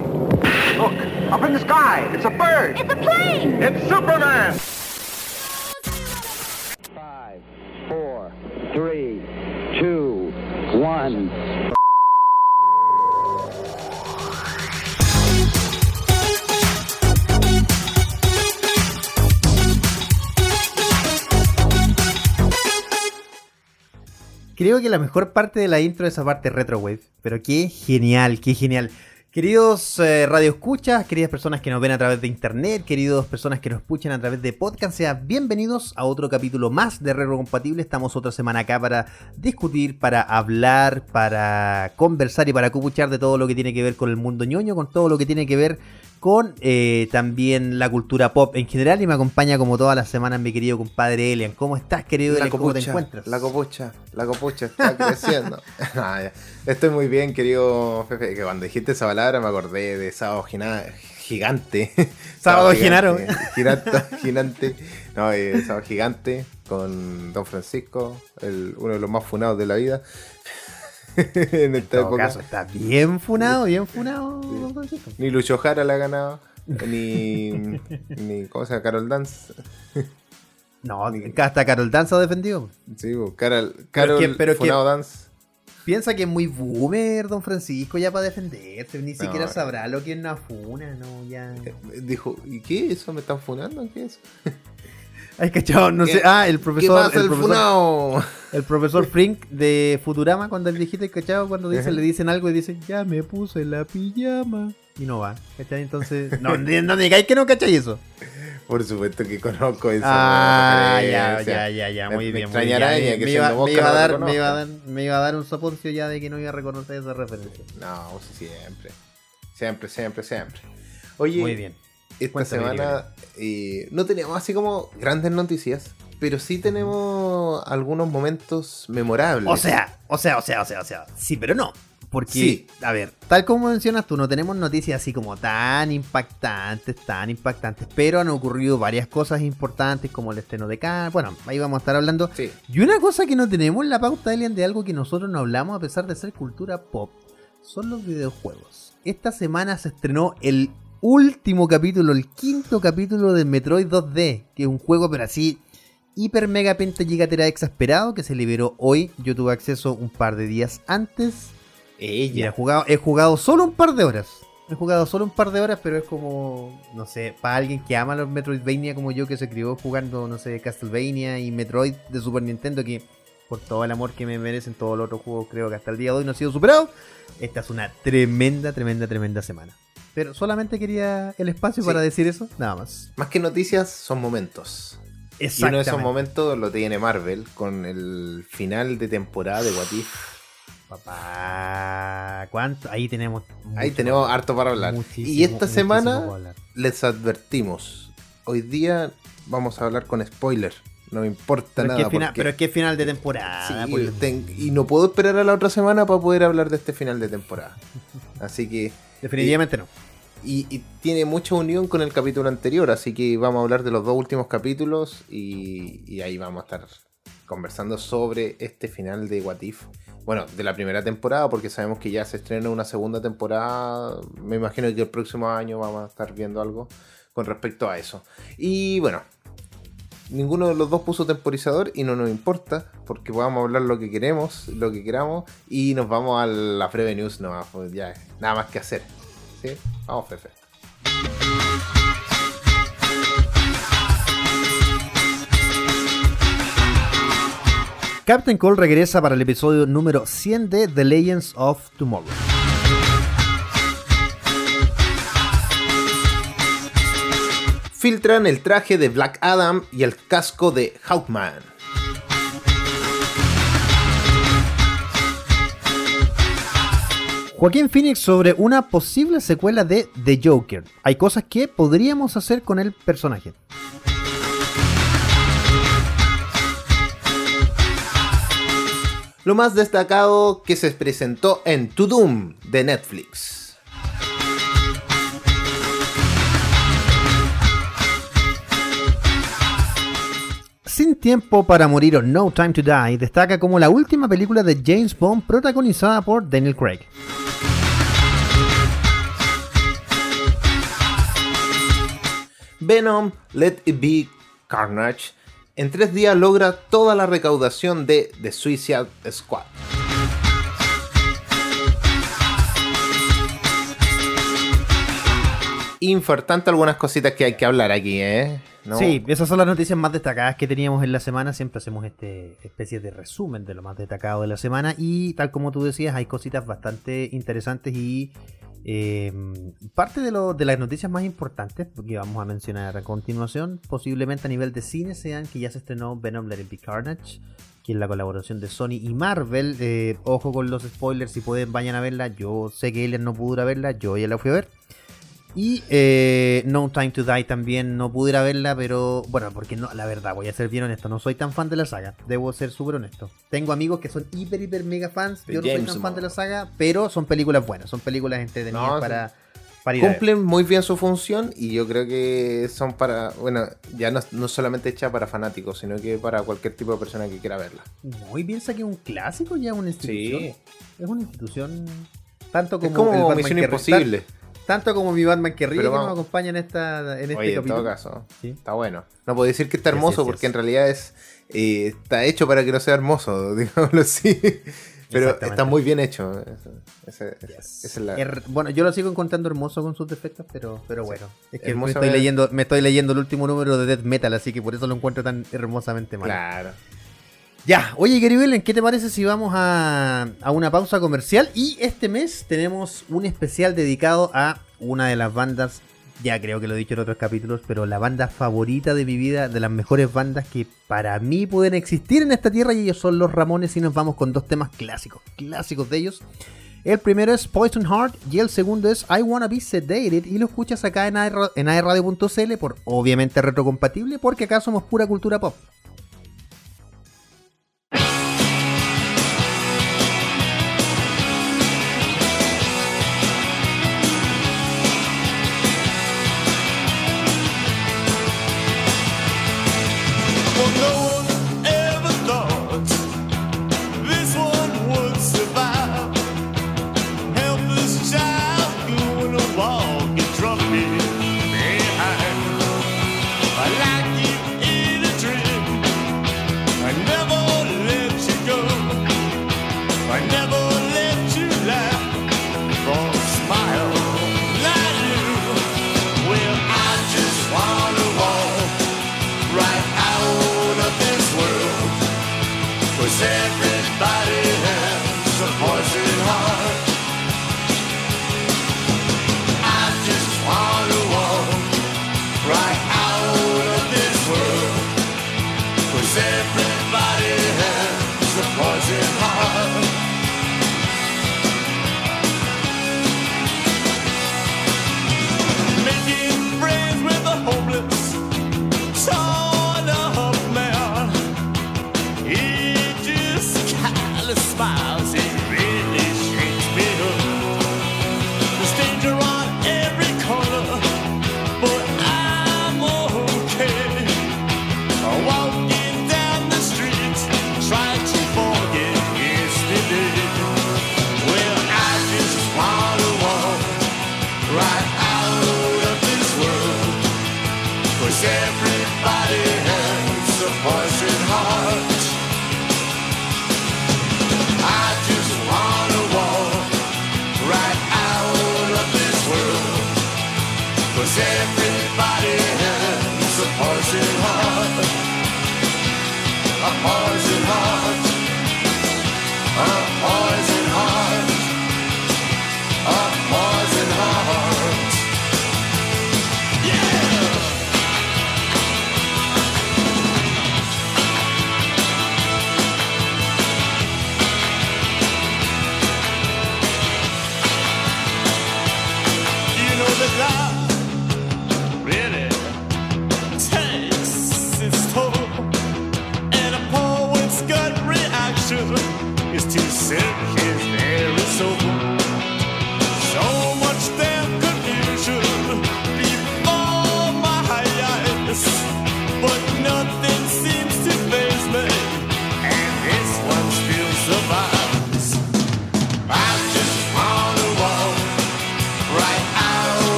Look, up in the sky. It's a bird. It's a plane! It's Superman. Five, four, three, two, one. Creo que la mejor parte de la intro es esa parte retrowave. Pero qué genial, qué genial. Queridos eh, radioescuchas, queridas personas que nos ven a través de internet, queridos personas que nos escuchan a través de podcast, sean bienvenidos a otro capítulo más de Retro Compatible. Estamos otra semana acá para discutir, para hablar, para conversar y para cupuchar de todo lo que tiene que ver con el mundo ñoño, con todo lo que tiene que ver con eh, también la cultura pop en general. Y me acompaña como todas las semanas mi querido compadre Elian. ¿Cómo estás, querido Elian? ¿Cómo te copucha, encuentras? la copucha, la copucha está creciendo. Ah. Estoy muy bien, querido que cuando dijiste esa palabra me acordé de Sábado Gigante. Sábado Gigante, Gigante, gigante. No, eh, Sábado Gigante con Don Francisco, el- uno de los más funados de la vida. en esta época. caso, está bien funado, bien funado. Francisco. Ni Lucho Jara la ha ganado, ni, ni ¿cómo se llama? Carol Dance. No, hasta Carol Dance ha defendido. Sí, Carol, Pero Carol que- pero que- Funado Dance. Piensa que es muy boomer, don Francisco, ya para defenderse. Ni siquiera sabrá lo que es una funa, no, ya. Dijo, ¿y qué? ¿Eso me están funando? ¿Qué es? Ay, cachado, no ¿Qué- sé. Ah, el ¿Qué profesor. pasa el, profesor, funao? el profesor Frink de Futurama, cuando el viejito, cachado, cuando dice, Ajá. le dicen algo y dice, ya me puse la pijama. Y no va, ¿cachai? Entonces, no, no, digáis que no cachai eso. Por supuesto que conozco esa Ah, ya, ya, ya, ya, muy me bien. muy me, iba, me iba a dar, me, iba a dar, me iba a dar un soponcio ya de que no iba a reconocer esa referencia. No, siempre. Siempre, siempre, siempre. Oye, Muy bien. Esta Cuéntame, semana eh, no teníamos así como grandes noticias, pero sí tenemos algunos momentos memorables. O sea, o sea, o sea, o sea, o sea. Sí, pero no. Porque, Sí. a ver, tal como mencionas tú, no tenemos noticias así como tan impactantes, tan impactantes, pero han ocurrido varias cosas importantes como el estreno de Cannes. Bueno, ahí vamos a estar hablando. Sí. Y una cosa que no tenemos en la pauta, Elian, de algo que nosotros no hablamos a pesar de ser cultura pop, son los videojuegos. Esta semana se estrenó el último capítulo, el quinto capítulo de Metroid 2D, que es un juego, pero así, hiper mega penta gigatera exasperado, que se liberó hoy. Yo tuve acceso un par de días antes. He jugado, he jugado solo un par de horas. He jugado solo un par de horas, pero es como, no sé, para alguien que ama los Metroidvania como yo, que se crió jugando, no sé, Castlevania y Metroid de Super Nintendo, que por todo el amor que me merecen todos los otros juegos, creo que hasta el día de hoy no ha sido superado. Esta es una tremenda, tremenda, tremenda semana. Pero solamente quería el espacio Sí. para decir eso, nada más. Más que noticias, son momentos. Y uno de esos momentos lo tiene Marvel con el final de temporada de What If. Papá, ¿cuánto? Ahí tenemos. Ahí tenemos harto para hablar. y esta semana les advertimos. Hoy día vamos a hablar con spoiler. No me importa Pero es, nada. que es final, porque- pero es que es final de temporada. Sí, por- ten- y no puedo esperar a la otra semana para poder hablar de este final de temporada. Así que. Definitivamente no. Y, tiene mucha unión con el capítulo anterior, así que vamos a hablar de los dos últimos capítulos y, ahí vamos a estar conversando sobre este final de What If. Bueno, de la primera temporada, porque sabemos que ya se estrena una segunda temporada. Me imagino que el próximo año vamos a estar viendo algo con respecto a eso. Y bueno, ninguno de los dos puso temporizador y no nos importa, porque a hablar lo que queremos, lo que queramos, y nos vamos a la breve news, no, pues ya, nada más que hacer. Fefe. Captain Cole regresa para el episodio número 100 de The Legends of Tomorrow. Filtran el traje de Black Adam y el casco de Hawkman. Joaquín Phoenix sobre una posible secuela de The Joker. Hay cosas que podríamos hacer con el personaje. Lo más destacado que se presentó en To Doom de Netflix. Sin tiempo para morir o No Time to Die destaca como la última película de James Bond protagonizada por Daniel Craig. Venom Let It Be Carnage en tres días logra toda la recaudación de The Suicide Squad. Infartante algunas cositas que hay que hablar aquí, ¿eh? Sí, esas son las noticias más destacadas que teníamos en la semana. Siempre hacemos este especie de resumen de lo más destacado de la semana. Y tal como tú decías, hay cositas bastante interesantes y eh, parte de, de las noticias más importantes que vamos a mencionar a continuación, posiblemente a nivel de cine, sean que ya se estrenó Venom Let It Be Carnage, que es la colaboración de Sony y Marvel. Eh, ojo con los spoilers, si pueden vayan a verla. Yo sé que Elian no pudo verla, yo ya la fui a ver. Y eh, No Time to Die también no pude ir a verla, pero bueno, porque no, la verdad, voy a ser bien honesto, no soy tan fan de la saga, debo ser súper honesto. Tengo amigos que son hiper, hiper mega fans, yo no soy tan fan de la saga, pero son películas buenas, son películas entretenidas No, para, para ir a ver. Cumplen muy bien su función y yo creo que son para, bueno, ya no, no solamente hecha para fanáticos, sino que para cualquier tipo de persona que quiera verla. No, y piensa que es un clásico ya, una institución. Sí. Es una institución tanto como, Es como el Misión Imposible. Tanto como mi Batman que ríe que nos acompaña en, esta, en este Oye, en capítulo. todo caso, Sí. está bueno. No puedo decir que está hermoso sí, sí, porque sí. en realidad es eh, está hecho para que no sea hermoso, digámoslo así. Pero está muy bien hecho. Yes. esa es la- Er- bueno, yo lo sigo encontrando hermoso con sus defectos, pero, pero bueno. Es que me estoy, es- leyendo, me estoy leyendo el último número de Death Metal, así que por eso lo encuentro tan hermosamente mal. Claro. Ya, oye, Gary Bellen, ¿qué te parece si vamos a, una pausa comercial? Y este mes tenemos un especial dedicado a una de las bandas, ya creo que lo he dicho en otros capítulos, pero la banda favorita de mi vida, de las mejores bandas que para mí pueden existir en esta tierra, y ellos son los Ramones, y nos vamos con dos temas clásicos, clásicos de ellos. El primero es Poison Heart y el segundo es I Wanna Be Sedated y lo escuchas acá en, en aerradio.cl por obviamente retrocompatible porque acá somos pura cultura pop.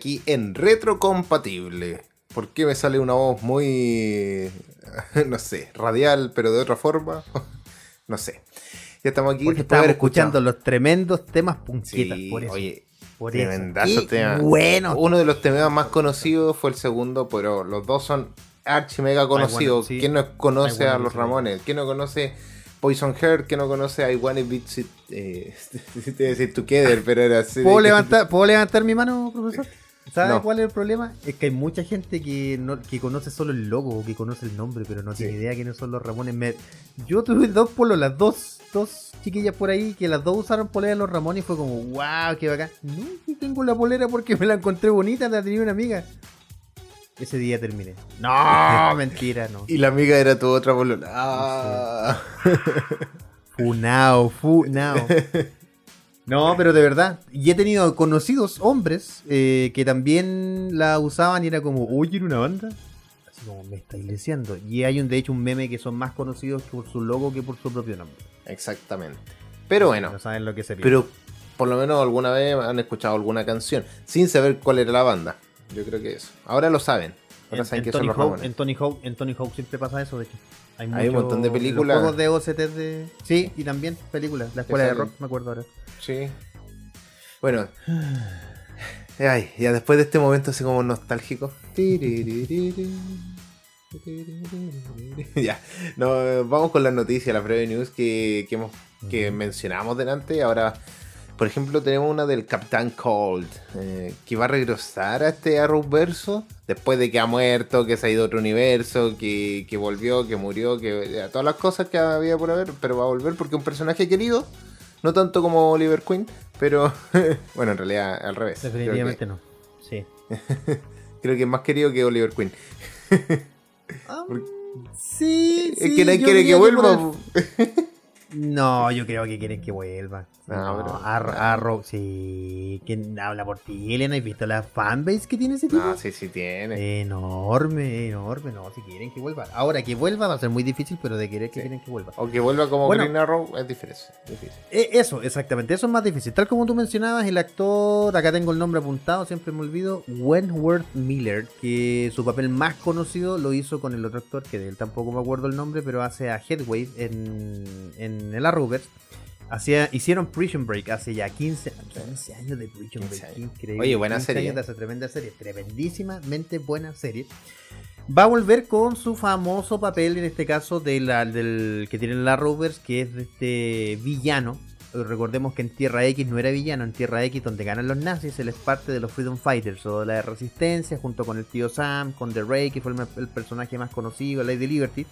Aquí en Retrocompatible. ¿Por qué me sale una voz muy, no sé, radial, pero de otra forma? no sé. Ya estamos aquí. Porque estábamos escuchando escuchado- los tremendos temas punquetas. Sí, por eso. oye, por eso. tema. Bueno, Uno de los temas más conocidos fue el segundo, pero los dos son archi mega conocidos. sí. ¿Quién no conoce a los. Ramones? ¿Quién no conoce Poison Heart? ¿Quién no conoce I Wanna Be eh, Together, pero era así. ¿Puedo de- levantar, ¿Puedo levantar mi mano, profesor? ¿Sabe No. cuál es el problema? Es que hay mucha gente que, no, que conoce solo el logo o que conoce el nombre, pero no tiene Sí. idea quiénes son los Ramones. Me- Yo tuve dos polos, las dos, dos chiquillas por ahí que las dos usaron polera de los Ramones y fue como, wow, qué bacán. No, yo tengo la polera porque me la encontré bonita, la tenía una amiga. Ese día terminé. No, mentira, no. Y la amiga era tu otra bolola. Ah. Funao, funao. No, pero de verdad. Y he tenido conocidos hombres eh, que también la usaban y era como, oye, ¿era una banda? Así como, me estáis diciendo. Y hay un, de hecho un meme que son más conocidos por su logo que por su propio nombre. Exactamente. Pero bueno, No saben lo que se pierde. pero por lo menos alguna vez han escuchado alguna canción sin saber cuál era la banda. Yo creo que eso. Ahora lo saben. En, que Tony Hawk, en Tony Hawk, en Tony Hawk siempre pasa eso, de hecho. Hay, Hay un mucho- montón de en los películas. juegos de OCT de... Sí, y también películas. La escuela de rock, me acuerdo ahora. Sí. Bueno. Ay, ya después de este momento así como nostálgico. Ya, no, vamos con las noticias, las breve news que, que, hemos, que mencionamos delante. Ahora Por ejemplo, tenemos una del Capitán Cold, eh, que va a regresar a este Arrowverso después de que ha muerto, que se ha ido a otro universo, que, que volvió, que murió, que todas las cosas que había por haber, pero va a volver porque es un personaje querido, no tanto como Oliver Queen, pero bueno, en realidad al revés. Que- Definitivamente no. Sí. Creo que es más querido que Oliver Queen. Sí, es sí, que nadie quiere que vuelva. No, yo creo que quieren que vuelva. No, No, pero- Arrow, sí. ¿Quién habla por ti, Elena? ¿Has visto la fanbase que tiene ese tipo? No, sí, sí tiene. Enorme, enorme. No, si quieren que vuelva. Ahora que vuelva va a ser muy difícil, pero de querer que Sí. quieren que vuelva. O que vuelva como Bueno. Green Arrow es difícil. difícil. Eh, Eso, exactamente, eso es más difícil. Tal como tú mencionabas, el actor, acá tengo el nombre apuntado, siempre me olvido, Wentworth Miller, que su papel más conocido lo hizo con el otro actor, que de él tampoco me acuerdo el nombre, pero hace a Headway en, en el Arrowverse. Hacía, hicieron Prison Break hace ya 15, 15 años de Prison 15 Break. Increíble. Oye, buena 15 serie, años de esa tremenda serie, tremendísimamente buena serie. Va a volver con su famoso papel, en este caso, de la- del que tiene la Rovers, que es de este villano. Recordemos que en Tierra X no era villano, en Tierra X donde ganan los nazis, él es parte de los Freedom Fighters o de la Resistencia, junto con el tío Sam, con The Ray, que fue el, el personaje más conocido, Lady Liberty.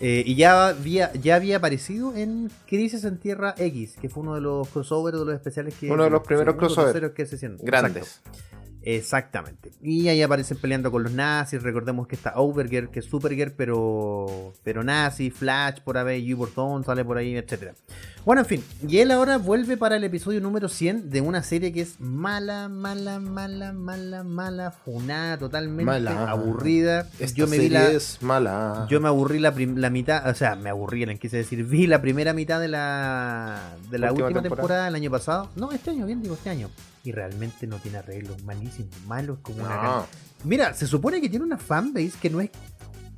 Eh, y ya había, ya había aparecido en Crisis en Tierra X, que fue uno de los crossovers, de los especiales que... Uno de los primeros crossovers. que se hicieron. Grandes. Exacto. Exactamente. Y ahí aparecen peleando con los nazis. Recordemos que está Overgear, que es Supergear, pero pero nazi, Flash por ahí, Thorn sale por ahí, etcétera. Bueno, en fin. Y él ahora vuelve para el episodio número 100 de una serie que es mala, mala, mala, mala, mala, funada, totalmente Mala. aburrida. Esta Yo me serie vi la, es mala. yo me aburrí la, prim- la mitad, o sea, me aburrí, le quise decir, vi la primera mitad de la de la Última última, temporada. temporada. del año pasado. No, este año, bien digo, este año. Y realmente no tiene arreglos, malísimo, malo como una No. Mira, se supone que tiene una fanbase que no es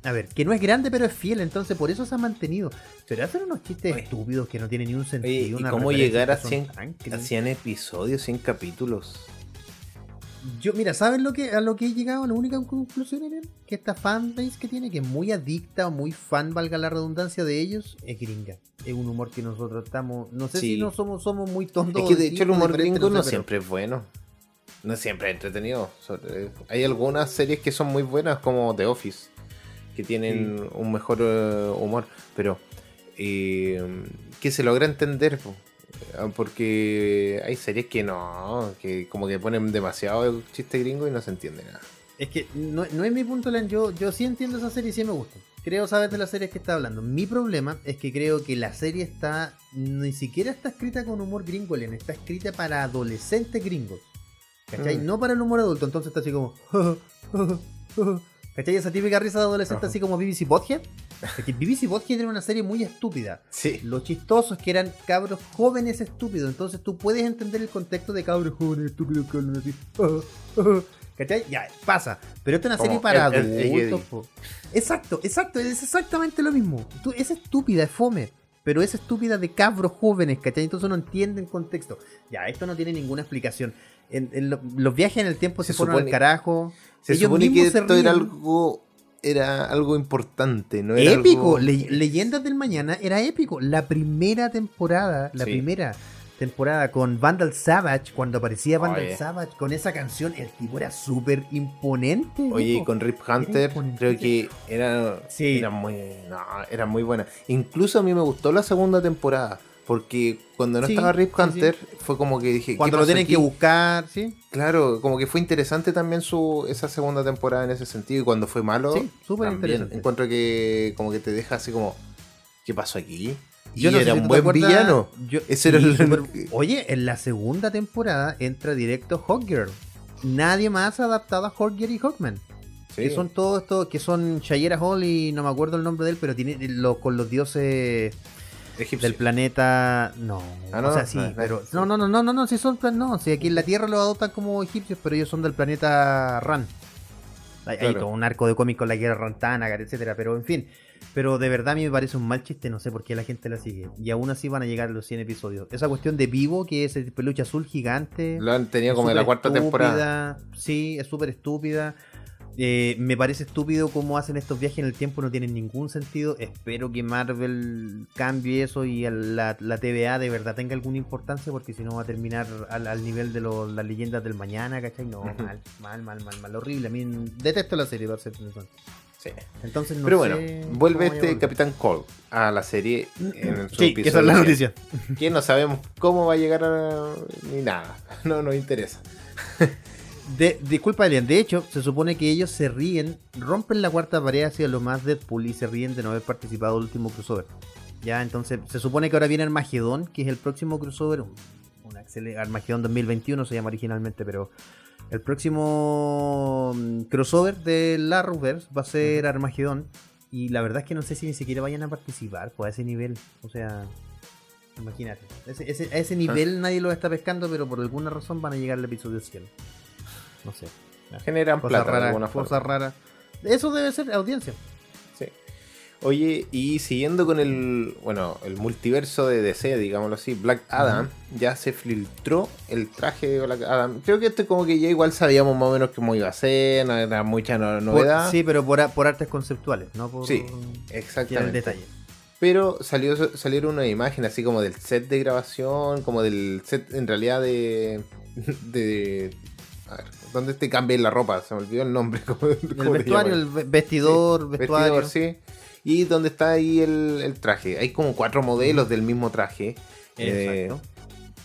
a ver, que no es grande pero es fiel, entonces por eso se ha mantenido. Pero hacen unos chistes Oye. estúpidos que no tienen ni un sentido. Oye, ¿y unas cómo llegar a que son 100, tan a cringe. 100 episodios, 100 capítulos? Yo, mira, ¿sabes lo que, a lo que he llegado? La única conclusión Eren, que esta fanbase que tiene, que es muy adicta o muy fan, valga la redundancia de ellos, es gringa. Es un humor que nosotros estamos. No sé Sí. si no somos, somos muy tontos. Es que de hecho el humor gringo no sé, pero- siempre es bueno. No siempre es entretenido. Sobre- Hay algunas series que son muy buenas como The Office, que tienen un mejor eh, humor, pero eh, que se logra entender. po. Ah, Porque hay series que no, que como que ponen demasiado chiste gringo y no se entiende nada. Es que no, no es mi punto, Len. Yo, yo sí entiendo esa serie y sí me gusta. Creo saber de las series que está hablando. Mi problema es que creo que la serie está. Ni siquiera está escrita con humor gringo, Len. Está escrita para adolescentes gringos. ¿Cachai? Mm. No para el humor adulto. Entonces está así como. ¿Cachai? Esa típica risa de adolescente Ajá. así como BBC Bothead. Es que BBC Bothead era una serie muy estúpida. Sí. Lo chistoso es que eran cabros jóvenes estúpidos. Entonces tú puedes entender el contexto de cabros jóvenes estúpidos que hablan así. ¿Cachai? Ya, pasa. Pero esta es una Como serie para el- el- adultos. Exacto, exacto. Es exactamente lo mismo. Tú, es estúpida, es fome. Pero es estúpida de cabros jóvenes, ¿cachai? Entonces no entienden contexto. Ya, esto no tiene ninguna explicación. En, en lo- los viajes en el tiempo se, Se fueron al carajo. Se Ellos supone que esto era algo, era algo importante, no era épico. algo- Le- Leyendas del Mañana era épico. La primera temporada, la Sí. primera temporada con Vandal Savage, cuando aparecía Vandal Oye. Savage con esa canción, el tipo era súper imponente. Oye, y con Rip Hunter creo que era, Sí. era muy no, era muy buena. Incluso a mí me gustó la segunda temporada. Porque cuando no Sí, estaba Rip sí, Hunter fue como que dije. ¿qué Cuando lo tienen aquí? que buscar, ¿sí? Claro, como que fue interesante también su esa segunda temporada en ese sentido. Y cuando fue malo, Sí, súper interesante. encuentro que como que te deja así como. ¿Qué pasó aquí? Y Yo no era si un buen acuerdas- villano. yo- Ese era el- súper- Oye, en la segunda temporada entra directo Hawkgirl. Nadie más ha adaptado a Hawkgirl y Hawkman. Sí. Que son todos estos, que son Shayera Hall y no me acuerdo el nombre de él, pero tiene lo, con los dioses Egipcio. del planeta. No, Ah, no, o sea, sí, no, no, pero. No, no, no, no, no, no, si son. plan- No, si aquí en la Tierra los adoptan como egipcios, pero ellos son del planeta Ran. Hay, todo un arco de cómic con la guerra Rantanagar, etcétera, pero en fin. Pero de verdad a mí me parece un mal chiste, no sé por qué la gente la sigue. Y aún así van a llegar a los 100 episodios. Esa cuestión de vivo, que es el peluche azul gigante. Lo han tenido como en la cuarta temporada. Sí, es súper estúpida. Eh, me parece estúpido cómo hacen estos viajes en el tiempo, no tienen ningún sentido. Espero que Marvel cambie eso y el- la, la TVA de verdad tenga alguna importancia, porque si no va a terminar al, al nivel de los- las leyendas del mañana, ¿cachai? No, mal, mal, mal, mal, mal, horrible. A mí detesto la serie, sincero. Sí. Entonces no Pero bueno, sé vuelve este. Capitán Cole a la serie en su Sí, que esa es la 100, noticia. Que no sabemos cómo va a llegar a... ni nada. No nos interesa. De, disculpa, Elian. De hecho, se supone que ellos se ríen, rompen la cuarta pared hacia lo más Deadpool y se ríen de no haber participado del último crossover. Ya, entonces, se supone que ahora viene Armagedón, que es el próximo crossover. Un, un excelente Armagedón 2021 se llama originalmente, pero el próximo mm, crossover de la Arrowverse va a ser Armagedón. Y la verdad es que no sé si ni siquiera vayan a participar pues, a ese nivel. O sea, imagínate. Ese- ese- a ese nivel nadie lo está pescando, pero por alguna razón van a llegar al episodio 100. No sé. Generan Cosas plata de raras, alguna cosas forma. raras. Eso debe ser audiencia. Sí. Oye, y siguiendo con el, bueno, el multiverso de DC, digámoslo así, Black Adam, ya se filtró el traje de Black Adam. Creo que esto como que ya igual sabíamos más o menos cómo iba a ser, no era mucha no- novedad. Por- sí, pero por, por artes conceptuales, no por Sí, tirar el exactamente. detalle. Pero salió, salieron una imagen así como del set de grabación, como del set en realidad de... de a ver, ¿dónde te cambié la ropa? Se me olvidó el nombre. ¿cómo- El cómo vestuario, el ve- vestidor, Sí, vestuario. vestidor, sí. Y donde está ahí el, el traje. Hay como cuatro modelos del mismo traje. eh, Exacto.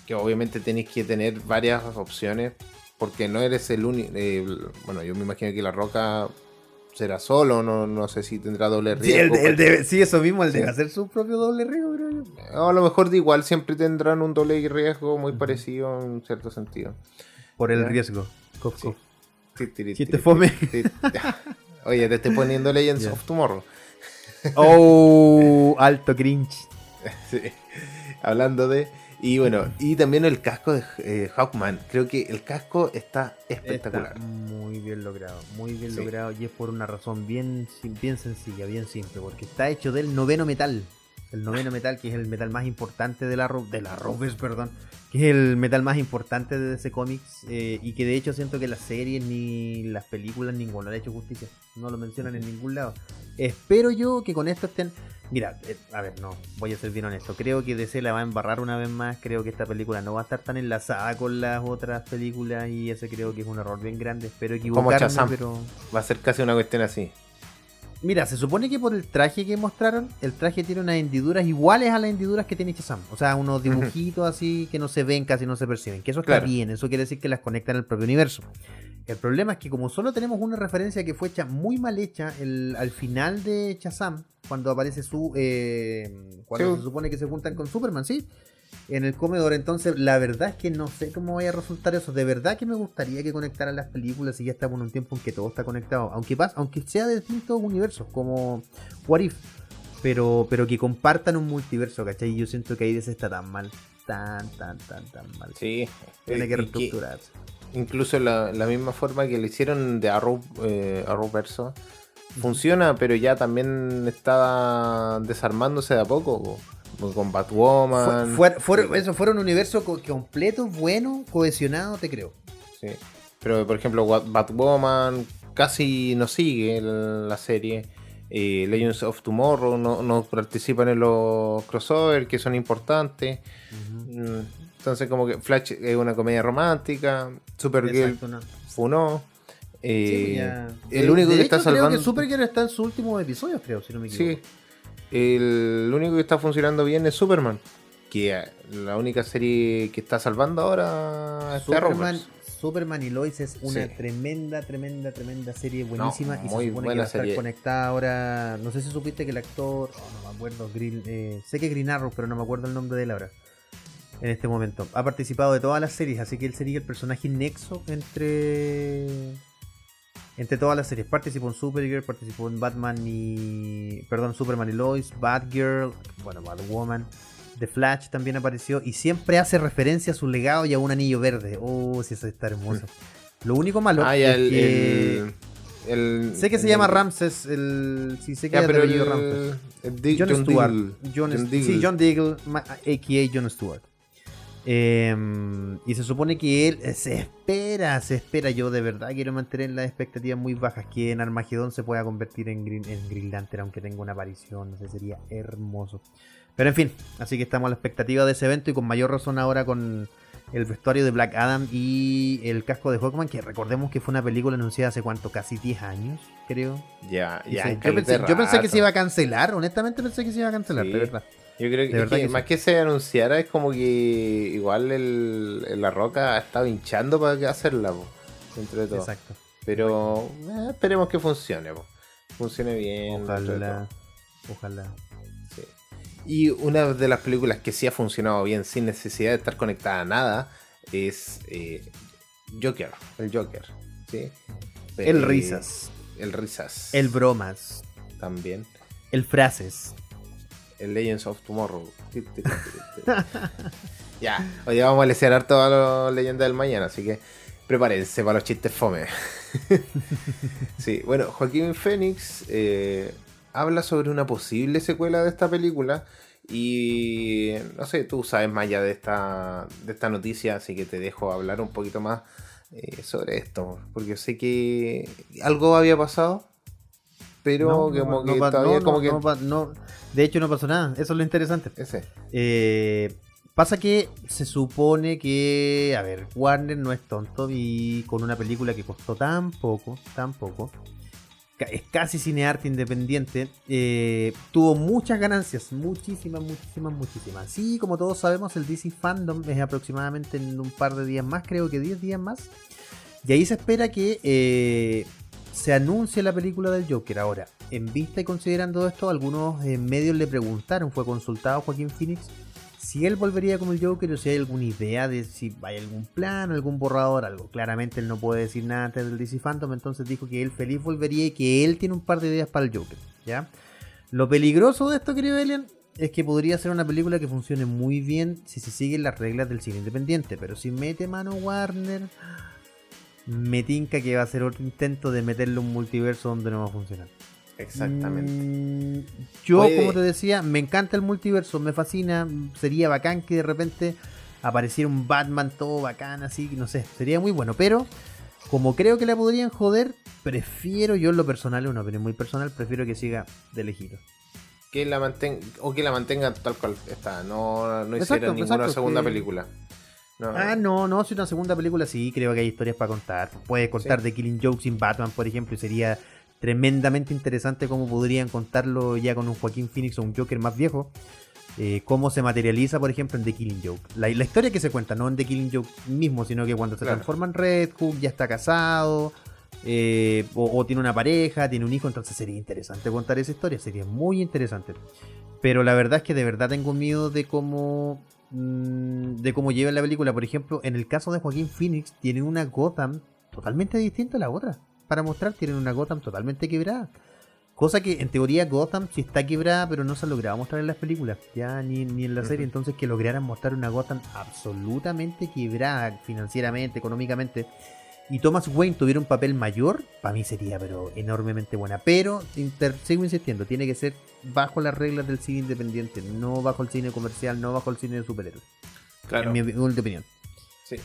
que obviamente tenéis que tener varias opciones. Porque no eres el único. bueno, yo me imagino que la roca será solo. No, no sé si tendrá doble Sí, riesgo. el de- el debe- sí, eso mismo, el Sí. debe hacer su propio doble riesgo, creo yo. A lo mejor de igual siempre tendrán un doble riesgo muy parecido en cierto sentido. Por el Ya. riesgo. Cof, Chiste tiri, fome. Oye, te estoy poniendo Legends of Tomorrow. Oh, alto cringe. Sí. Hablando de. Y bueno, y también el casco de eh, Hawkman. Creo que el casco está espectacular. Está muy bien logrado, muy bien Sí. logrado y es por una razón bien, bien sencilla, bien simple, porque está hecho del noveno metal. El noveno metal, que es el metal más importante de la, de la Rovers, perdón, que es el metal más importante de DC Comics eh, y que de hecho siento que las series ni las películas ninguno le ha hecho justicia, no lo mencionan en ningún lado. Espero yo que con esto estén... Mira, eh, a ver, no, voy a ser bien honesto. Creo que DC la va a embarrar una vez más. Creo que esta película no va a estar tan enlazada con las otras películas y ese creo que es un error bien grande. Espero equivocarme, pero... Va a ser casi una cuestión así. Mira, se supone que por el traje que mostraron, el traje tiene unas hendiduras iguales a las hendiduras que tiene Shazam. O sea, unos dibujitos así que no se ven, casi no se perciben. Que eso está Claro. bien, eso quiere decir que las conectan al propio universo. El problema es que como solo tenemos una referencia que fue hecha muy mal hecha el- al final de Shazam, cuando aparece su... eh, cuando Sí. se supone que se juntan con Superman, ¿sí? En el comedor, entonces la verdad es que no sé cómo vaya a resultar eso. De verdad que me gustaría que conectaran las películas y ya estamos en un tiempo en que todo está conectado. Aunque, pas- aunque sea de distintos universos, como What If. Pero, pero que compartan un multiverso, ¿cachai? Yo siento que ahí DC está tan mal. Tan, tan, tan, tan mal. Sí. Tiene Eh, que reestructurarse. incluso la, la misma forma que lo hicieron de Arrow, eh, Arrowverso funciona, pero ya también está desarmándose de a poco. po. Con Batwoman. Fue- fuera- eso fuera un universo co- completo, bueno, cohesionado, te creo. Sí. Pero por ejemplo, Batwoman casi no sigue la serie. Eh, Legends of Tomorrow no, no participan en los crossover que son importantes. Mm, Entonces, como que Flash es una comedia romántica. Supergirl Exacto, no. funó. Eh, Sí, ya. el único de que hecho, está creo salvando. que Supergirl está en sus últimos episodios, creo, si no me equivoco. Sí. El único que está funcionando bien es Superman. Que la única serie que está salvando ahora es Superman. Superman y Lois es una Sí. tremenda, tremenda, tremenda serie buenísima y se muy supone que buena va a estar serie. conectada ahora. No sé si supiste que el actor, oh, no me acuerdo, Green- eh, sé que Green Arrow, pero no me acuerdo el nombre de él ahora. En este momento. Ha participado de todas las series, así que él sería el personaje nexo entre. Entre todas las series. Participó en Supergirl, participó en Batman y. Perdón, Superman y Lois, Batgirl, bueno, Batwoman. The Flash también apareció y siempre hace referencia a su legado y a un anillo verde. Oh, sí, eso está hermoso. Lo único malo Ah, es el, que el- el- sé que se llama Ramses, el sí sé que Ya, pero el- Ramses. el Di- John, Stewart. John, John sí. John Diggle, a.k.a. John Stewart. Eh, y se supone que él eh, se espera, se espera. Yo de verdad quiero mantener las expectativas muy bajas. Que en Armagedón se pueda convertir en Green, en Green Lantern, aunque tenga una aparición. No sé, sería hermoso. Pero en fin, así que estamos a la expectativa de ese evento y con mayor razón ahora con el vestuario de Black Adam y el casco de Hawkman, que recordemos que fue una película anunciada hace cuánto, casi 10 años, creo. Ya, Y ya. yo, pensé, de yo pensé que se iba a cancelar, honestamente pensé que se iba a cancelar, Sí. de verdad. Yo creo que, De es verdad que que más sí. que se anunciara es como que igual el, el La Roca ha estado hinchando para hacerla, po, dentro de todo. Exacto. Pero eh, esperemos que funcione, po. funcione bien. Ojalá. Ojalá. Sí. Y una de las películas que sí ha funcionado bien sin necesidad de estar conectada a nada es eh, Joker, el Joker. ¿sí? El Eh, risas. El risas. El bromas. también. El frases. El Legends of Tomorrow. ya, hoy vamos a lesear harto a los Leyendas del Mañana, así que prepárense para los chistes fome. sí, bueno, Joaquín Phoenix eh, habla sobre una posible secuela de esta película y no sé, tú sabes más ya de esta, de esta noticia, así que te dejo hablar un poquito más eh, sobre esto, porque sé que algo había pasado. Pero No, no, como no que pa- todavía no, como no, que... no no. de hecho no pasó nada, eso es lo interesante. Ese. Eh, pasa que se supone que, a ver, Warner no es tonto y con una película que costó tan poco, tan poco, es casi cinearte independiente, eh, tuvo muchas ganancias, muchísimas, muchísimas, muchísimas. Sí, como todos sabemos, el DC Fandom es aproximadamente en un par de días más, creo que 10 días más. Y ahí se espera que eh, se anuncie la película del Joker. Ahora, en vista y considerando esto, algunos eh, medios le preguntaron, fue consultado Joaquín Phoenix, si él volvería como el Joker o si hay alguna idea de si hay algún plan, algún borrador, algo. Claramente él no puede decir nada antes del DC Phantom, entonces dijo que él feliz volvería y que él tiene un par de ideas para el Joker. ¿ya? Lo peligroso de esto, querido Elian, es que podría ser una película que funcione muy bien si se siguen las reglas del cine independiente, pero si mete mano Warner, me tinca que va a ser otro intento de meterle un multiverso donde no va a funcionar. Exactamente. Mm, Yo, como te decía, me encanta el multiverso, me fascina. Sería bacán que de repente apareciera un Batman todo bacán, así, no sé, sería muy bueno. Pero, como creo que la podrían joder, prefiero, yo en lo personal, una opinión muy personal, prefiero que siga de elegido. que la mantenga o que la mantenga tal cual está no no hicieron ninguna exacto, segunda que- película no, Ah, no, no, si una segunda película sí, creo que hay historias para contar. Puede contar Sí. de Killing Joke sin Batman, por ejemplo, y sería tremendamente interesante cómo podrían contarlo ya con un Joaquín Phoenix o un Joker más viejo. eh, cómo se materializa, por ejemplo, en The Killing Joke. La, la historia que se cuenta, no en The Killing Joke mismo, sino que cuando se Claro. transforma en Red Hook ya está casado, eh, o, o tiene una pareja, tiene un hijo, entonces sería interesante contar esa historia, sería muy interesante. Pero la verdad es que de verdad tengo miedo de cómo mm, de cómo lleva la película. Por ejemplo, en el caso de Joaquín Phoenix, tienen una Gotham totalmente distinta a la otra. Para mostrar, tienen una Gotham totalmente quebrada. Cosa que en teoría Gotham sí está quebrada, pero no se ha logrado mostrar en las películas, ya ni, ni en la serie. Entonces que lograran mostrar una Gotham absolutamente quebrada financieramente, económicamente. Y Thomas Wayne tuviera un papel mayor, para mí sería pero enormemente buena. Pero inter- sigo insistiendo, tiene que ser bajo las reglas del cine independiente, no bajo el cine comercial, no bajo el cine de superhéroes. claro En mi humilde opinión. sí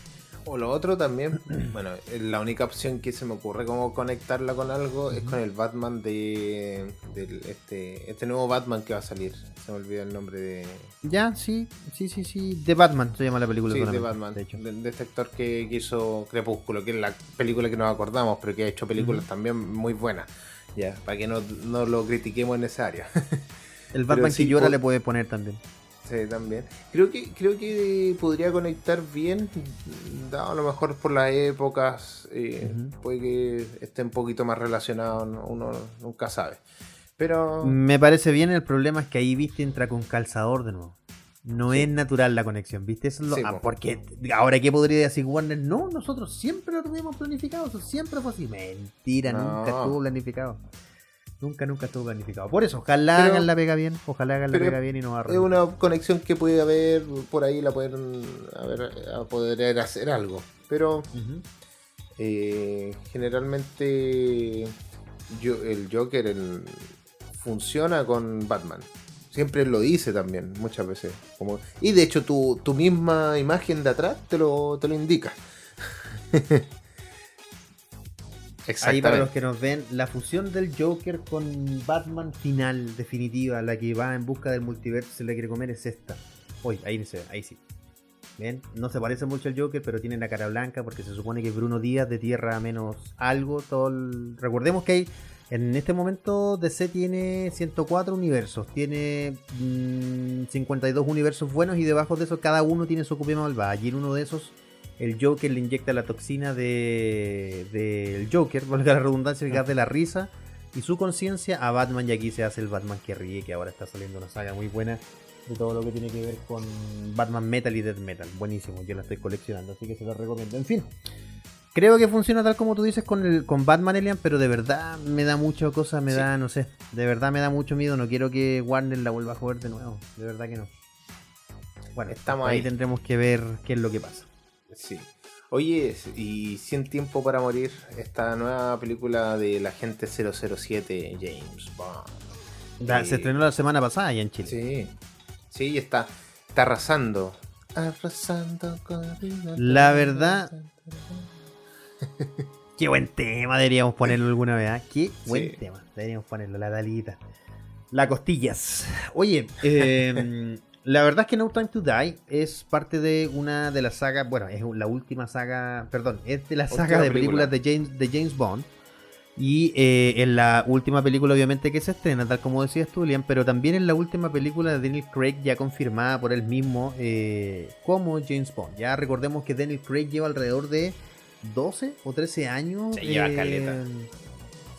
o lo otro también bueno la única opción que se me ocurre como conectarla con algo es con el Batman de este este nuevo Batman que va a salir se me olvidó el nombre de Ya, sí, sí, sí, sí. The Batman se llama la película. sí, de Batman De hecho. de, de este actor que, que hizo Crepúsculo que es la película que nos acordamos pero que ha hecho películas también muy buenas ya para que no, no lo critiquemos en esa área El Batman sí, que llora por- le puede poner también. Sí, también. Creo que, creo que podría conectar bien, dado a lo mejor por las épocas, eh, puede que esté un poquito más relacionado, no- uno nunca sabe. Pero Me parece bien, el problema es que ahí, viste, entra con calzador de nuevo. No Sí. es natural la conexión, ¿viste? Eso es lo- Sí, ah, po. porque ahora, ¿qué podría decir Warner? No, nosotros siempre lo tuvimos planificado, eso siempre fue así. Mentira, No. nunca estuvo planificado. Nunca, nunca estuvo planificado. Por eso, ojalá Pero- hagan la pega bien, ojalá hagan la pega bien y no es arruinen. una conexión que puede haber, por ahí la pueden a ver, a poder hacer algo. Pero eh, generalmente yo, el Joker el- funciona con Batman. Siempre lo dice también, muchas veces. Como, y de hecho tu, tu misma imagen de atrás te lo, te lo indica. Ahí para los que nos ven, la fusión del Joker con Batman final, definitiva, la que va en busca del multiverso se la quiere comer es esta. Uy, ahí se ve, ahí sí. ¿Ven? No se parece mucho al Joker, pero tiene la cara blanca porque se supone que Bruno Díaz de Tierra menos algo. Todo el- Recordemos que hay, en este momento DC tiene 104 universos, tiene mm, 52 universos buenos y debajo de eso cada uno tiene su copia malvada. Y en uno de esos el Joker le inyecta la toxina de del Joker, valga la redundancia, el gas de la risa y su conciencia a Batman y aquí se hace el Batman que ríe, que ahora está saliendo una saga muy buena de todo lo que tiene que ver con Batman Metal y Death Metal. Buenísimo, yo la estoy coleccionando, así que se la recomiendo. En fin, creo que funciona tal como tú dices con, el, con Batman Alien, pero de verdad me da mucha cosa, me Sí. da, no sé, de verdad me da mucho miedo. No quiero que Warner la vuelva a jugar de nuevo, de verdad que no. Bueno, Estamos ahí ahí. tendremos que ver qué es lo que pasa. Sí. Oye, y Sin Tiempo para Morir, esta nueva película del agente 007 James Bond. La- Sí. Se estrenó la semana pasada allá en Chile. Sí, sí, está, está arrasando. Arrasando con la. La verdad- Qué buen tema, deberíamos ponerlo alguna vez. ¿ah? Qué buen Sí. tema, deberíamos ponerlo, la dalita. La costillas. Oye, eh, la verdad es que No Time to Die es parte de una de las sagas, bueno, es la última saga, perdón, es de la saga de película. películas de James, de James Bond. Y eh, en la última película, obviamente, que se estrena, tal como decías tú, Liam, pero también en la última película de Daniel Craig, ya confirmada por él mismo eh, como James Bond. Ya recordemos que Daniel Craig lleva alrededor de 12 o 13 años. Se lleva caleta.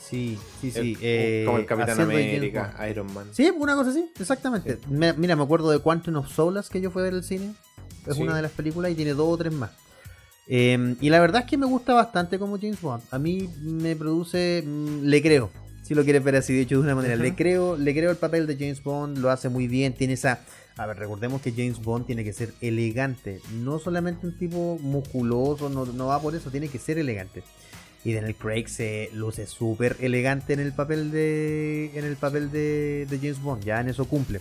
Sí, sí, El- sí. eh, como el Capitán de James América. Iron Man. Sí, una cosa así, exactamente. Me- mira, me acuerdo de Quantum of Solace que yo fui a ver el cine. Es Sí. una de las películas y tiene dos o tres más. Eh, y la verdad es que me gusta bastante como James Bond. A mí me produce. mm, le creo. Si lo quieres ver así, de hecho, de una manera. Le creo le creo el papel de James Bond. Lo hace muy bien. Tiene esa. A ver, recordemos que James Bond tiene que ser elegante. No solamente un tipo musculoso. No, no va por eso. Tiene que ser elegante. Y Daniel Craig se luce súper elegante en el papel de. En el papel de, de James Bond. Ya en eso cumple.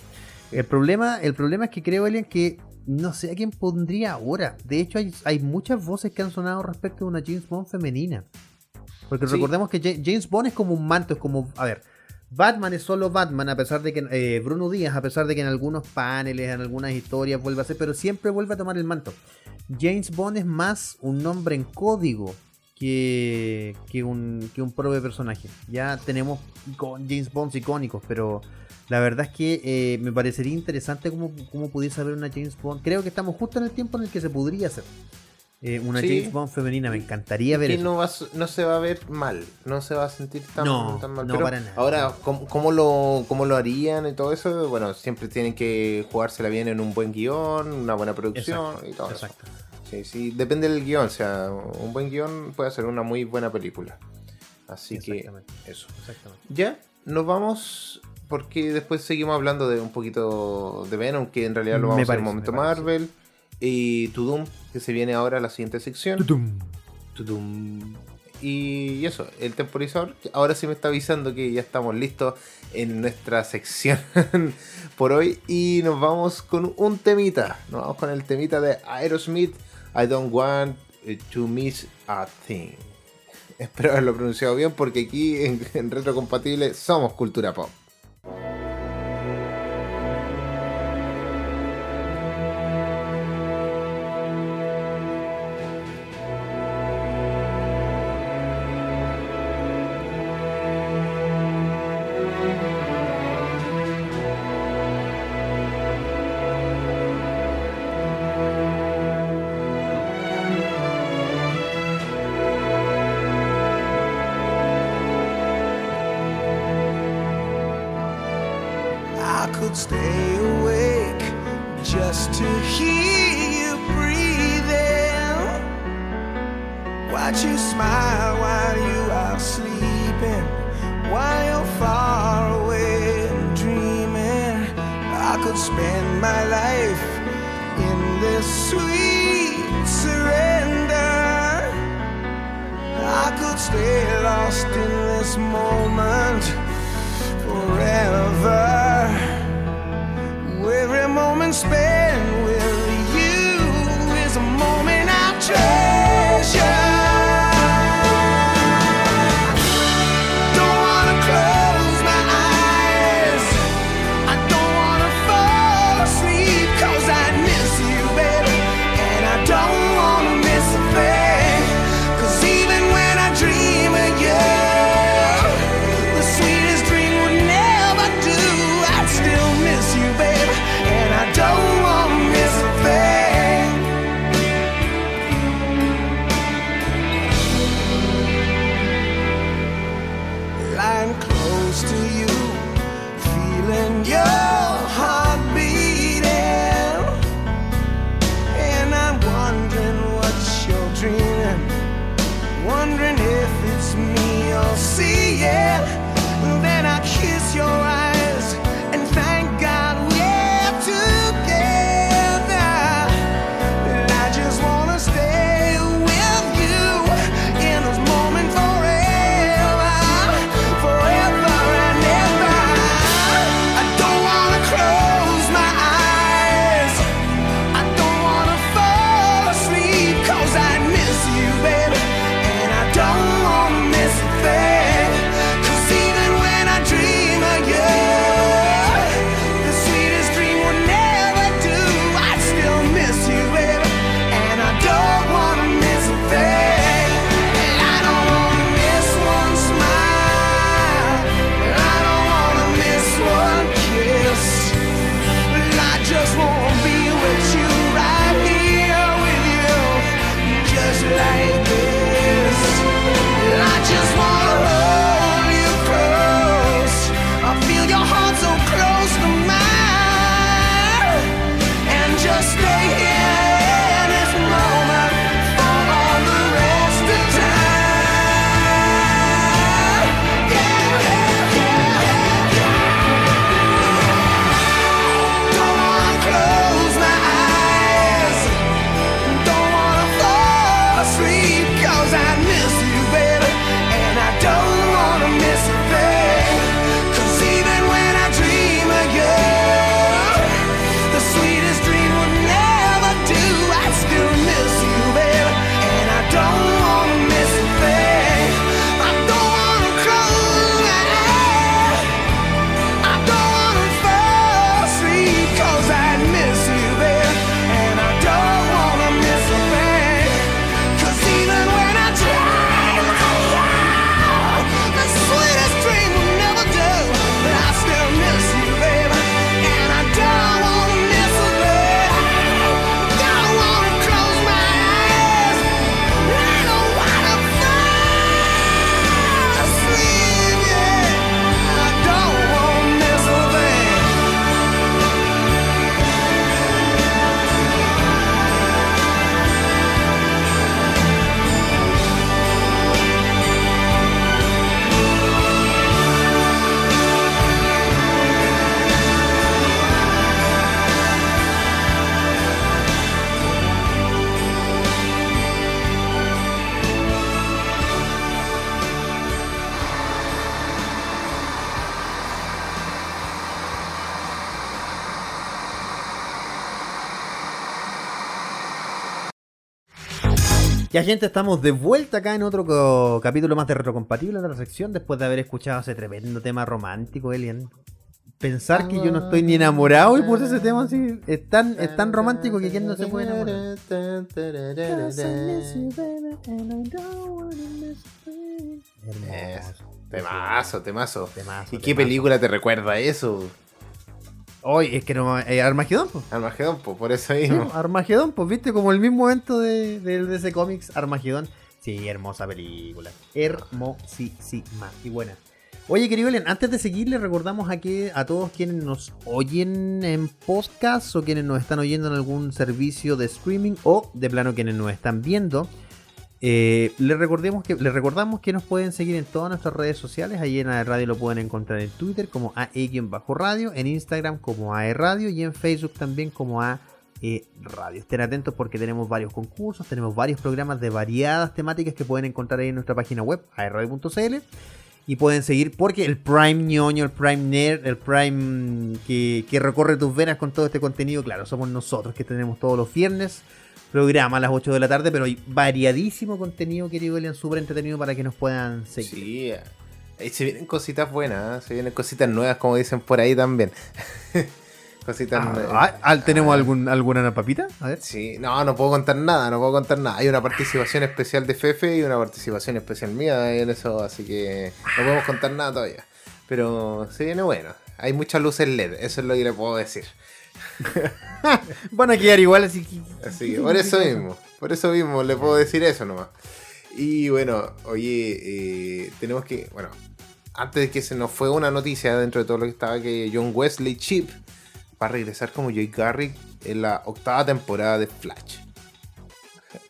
El problema, el problema es que creo, Elian, que no sé a quién pondría ahora. De hecho, hay, hay muchas voces que han sonado respecto a una James Bond femenina. Porque Sí. recordemos que Ja- James Bond es como un manto, es como. A ver. Batman es solo Batman, a pesar de que. eh, Bruno Díaz, a pesar de que en algunos paneles, en algunas historias vuelve a ser, pero siempre vuelve a tomar el manto. James Bond es más un nombre en código que, que, un, que un propio personaje. Ya tenemos icon- James Bonds icónicos, pero la verdad es que eh, me parecería interesante cómo, cómo pudiese haber una James Bond. Creo que estamos justo en el tiempo en el que se podría hacer eh, una Sí. James Bond femenina. Me encantaría ver que eso. no, va, no se va a ver mal, no se va a sentir tan, No, tan mal. no Pero para nada. Ahora, ¿cómo, cómo lo, ¿cómo lo harían y todo eso? Bueno, siempre tienen que jugársela bien en un buen guion, una buena producción Exacto, y todo eso. Sí, sí, depende del guion, o sea, un buen guion puede ser una muy buena película. Así que eso. Exactamente. Ya, nos vamos porque después seguimos hablando de un poquito de Venom, que en realidad lo vamos a hacer en parece, un momento me parece. Marvel. Y Tudum, que se viene ahora la siguiente sección. Tutum. Tudum. Y eso, el temporizador, ahora sí me está avisando que ya estamos listos en nuestra sección por hoy. Y nos vamos con un temita. Nos vamos con el temita de Aerosmith, I Don't Want to Miss a Thing. Espero haberlo pronunciado bien porque aquí en, en Retrocompatible somos cultura pop. Ya gente, estamos de vuelta acá en otro capítulo más de Retrocompatible de la sección después de haber escuchado ese tremendo tema romántico, Elian. Pensar que yo no estoy ni enamorado y puse ese tema así, es tan, es tan romántico que quien no se puede enamorar. Eso. Temazo, temazo. Temazo, ¿Y qué película te recuerda eso? Hoy es que no. eh, Armagedón, pues. Armagedón, pues, por eso Sí, mismo. Armagedón, pues viste, como el mismo evento de, de DC Comics, Armagedón. Sí, hermosa película. Hermosísima y buena. Oye, querido Elian, antes de seguir, le recordamos a, que, a todos quienes nos oyen en podcast o quienes nos están oyendo en algún servicio de streaming o de plano quienes nos están viendo. Eh, les, que, les recordamos que nos pueden seguir en todas nuestras redes sociales. Ahí en AE Radio lo pueden encontrar en Twitter como AE-radio, en Instagram como AE Radio y en Facebook también como AE Radio. Estén atentos porque tenemos varios concursos, tenemos varios programas de variadas temáticas que pueden encontrar ahí en nuestra página web, aeradio.cl. Y pueden seguir porque el Prime ñoño, el Prime nerd, el Prime que, que recorre tus venas con todo este contenido, claro, somos nosotros que tenemos todos los viernes programa a las 8 de la tarde, pero hay variadísimo contenido, querido Elian, súper entretenido para que nos puedan seguir. Sí, eh, ahí se vienen cositas buenas, ¿eh? se vienen cositas nuevas, como dicen por ahí también. cositas nuevas. Ah, ah, ¿Tenemos algún, alguna papita? A ver. Sí, no, no puedo contar nada, no puedo contar nada. Hay una participación especial de Fefe y una participación especial mía en eso, así que no podemos contar nada todavía. Pero se viene bueno. Hay muchas luces LED, eso es lo que le puedo decir. Van a quedar igual, así que. Así que por eso mismo, por eso mismo le puedo decir eso nomás. Y bueno, oye, eh, tenemos que, bueno, antes de que se nos fue una noticia dentro de todo lo que estaba, que John Wesley Chip va a regresar como Joy Garrick en la octava temporada de Flash.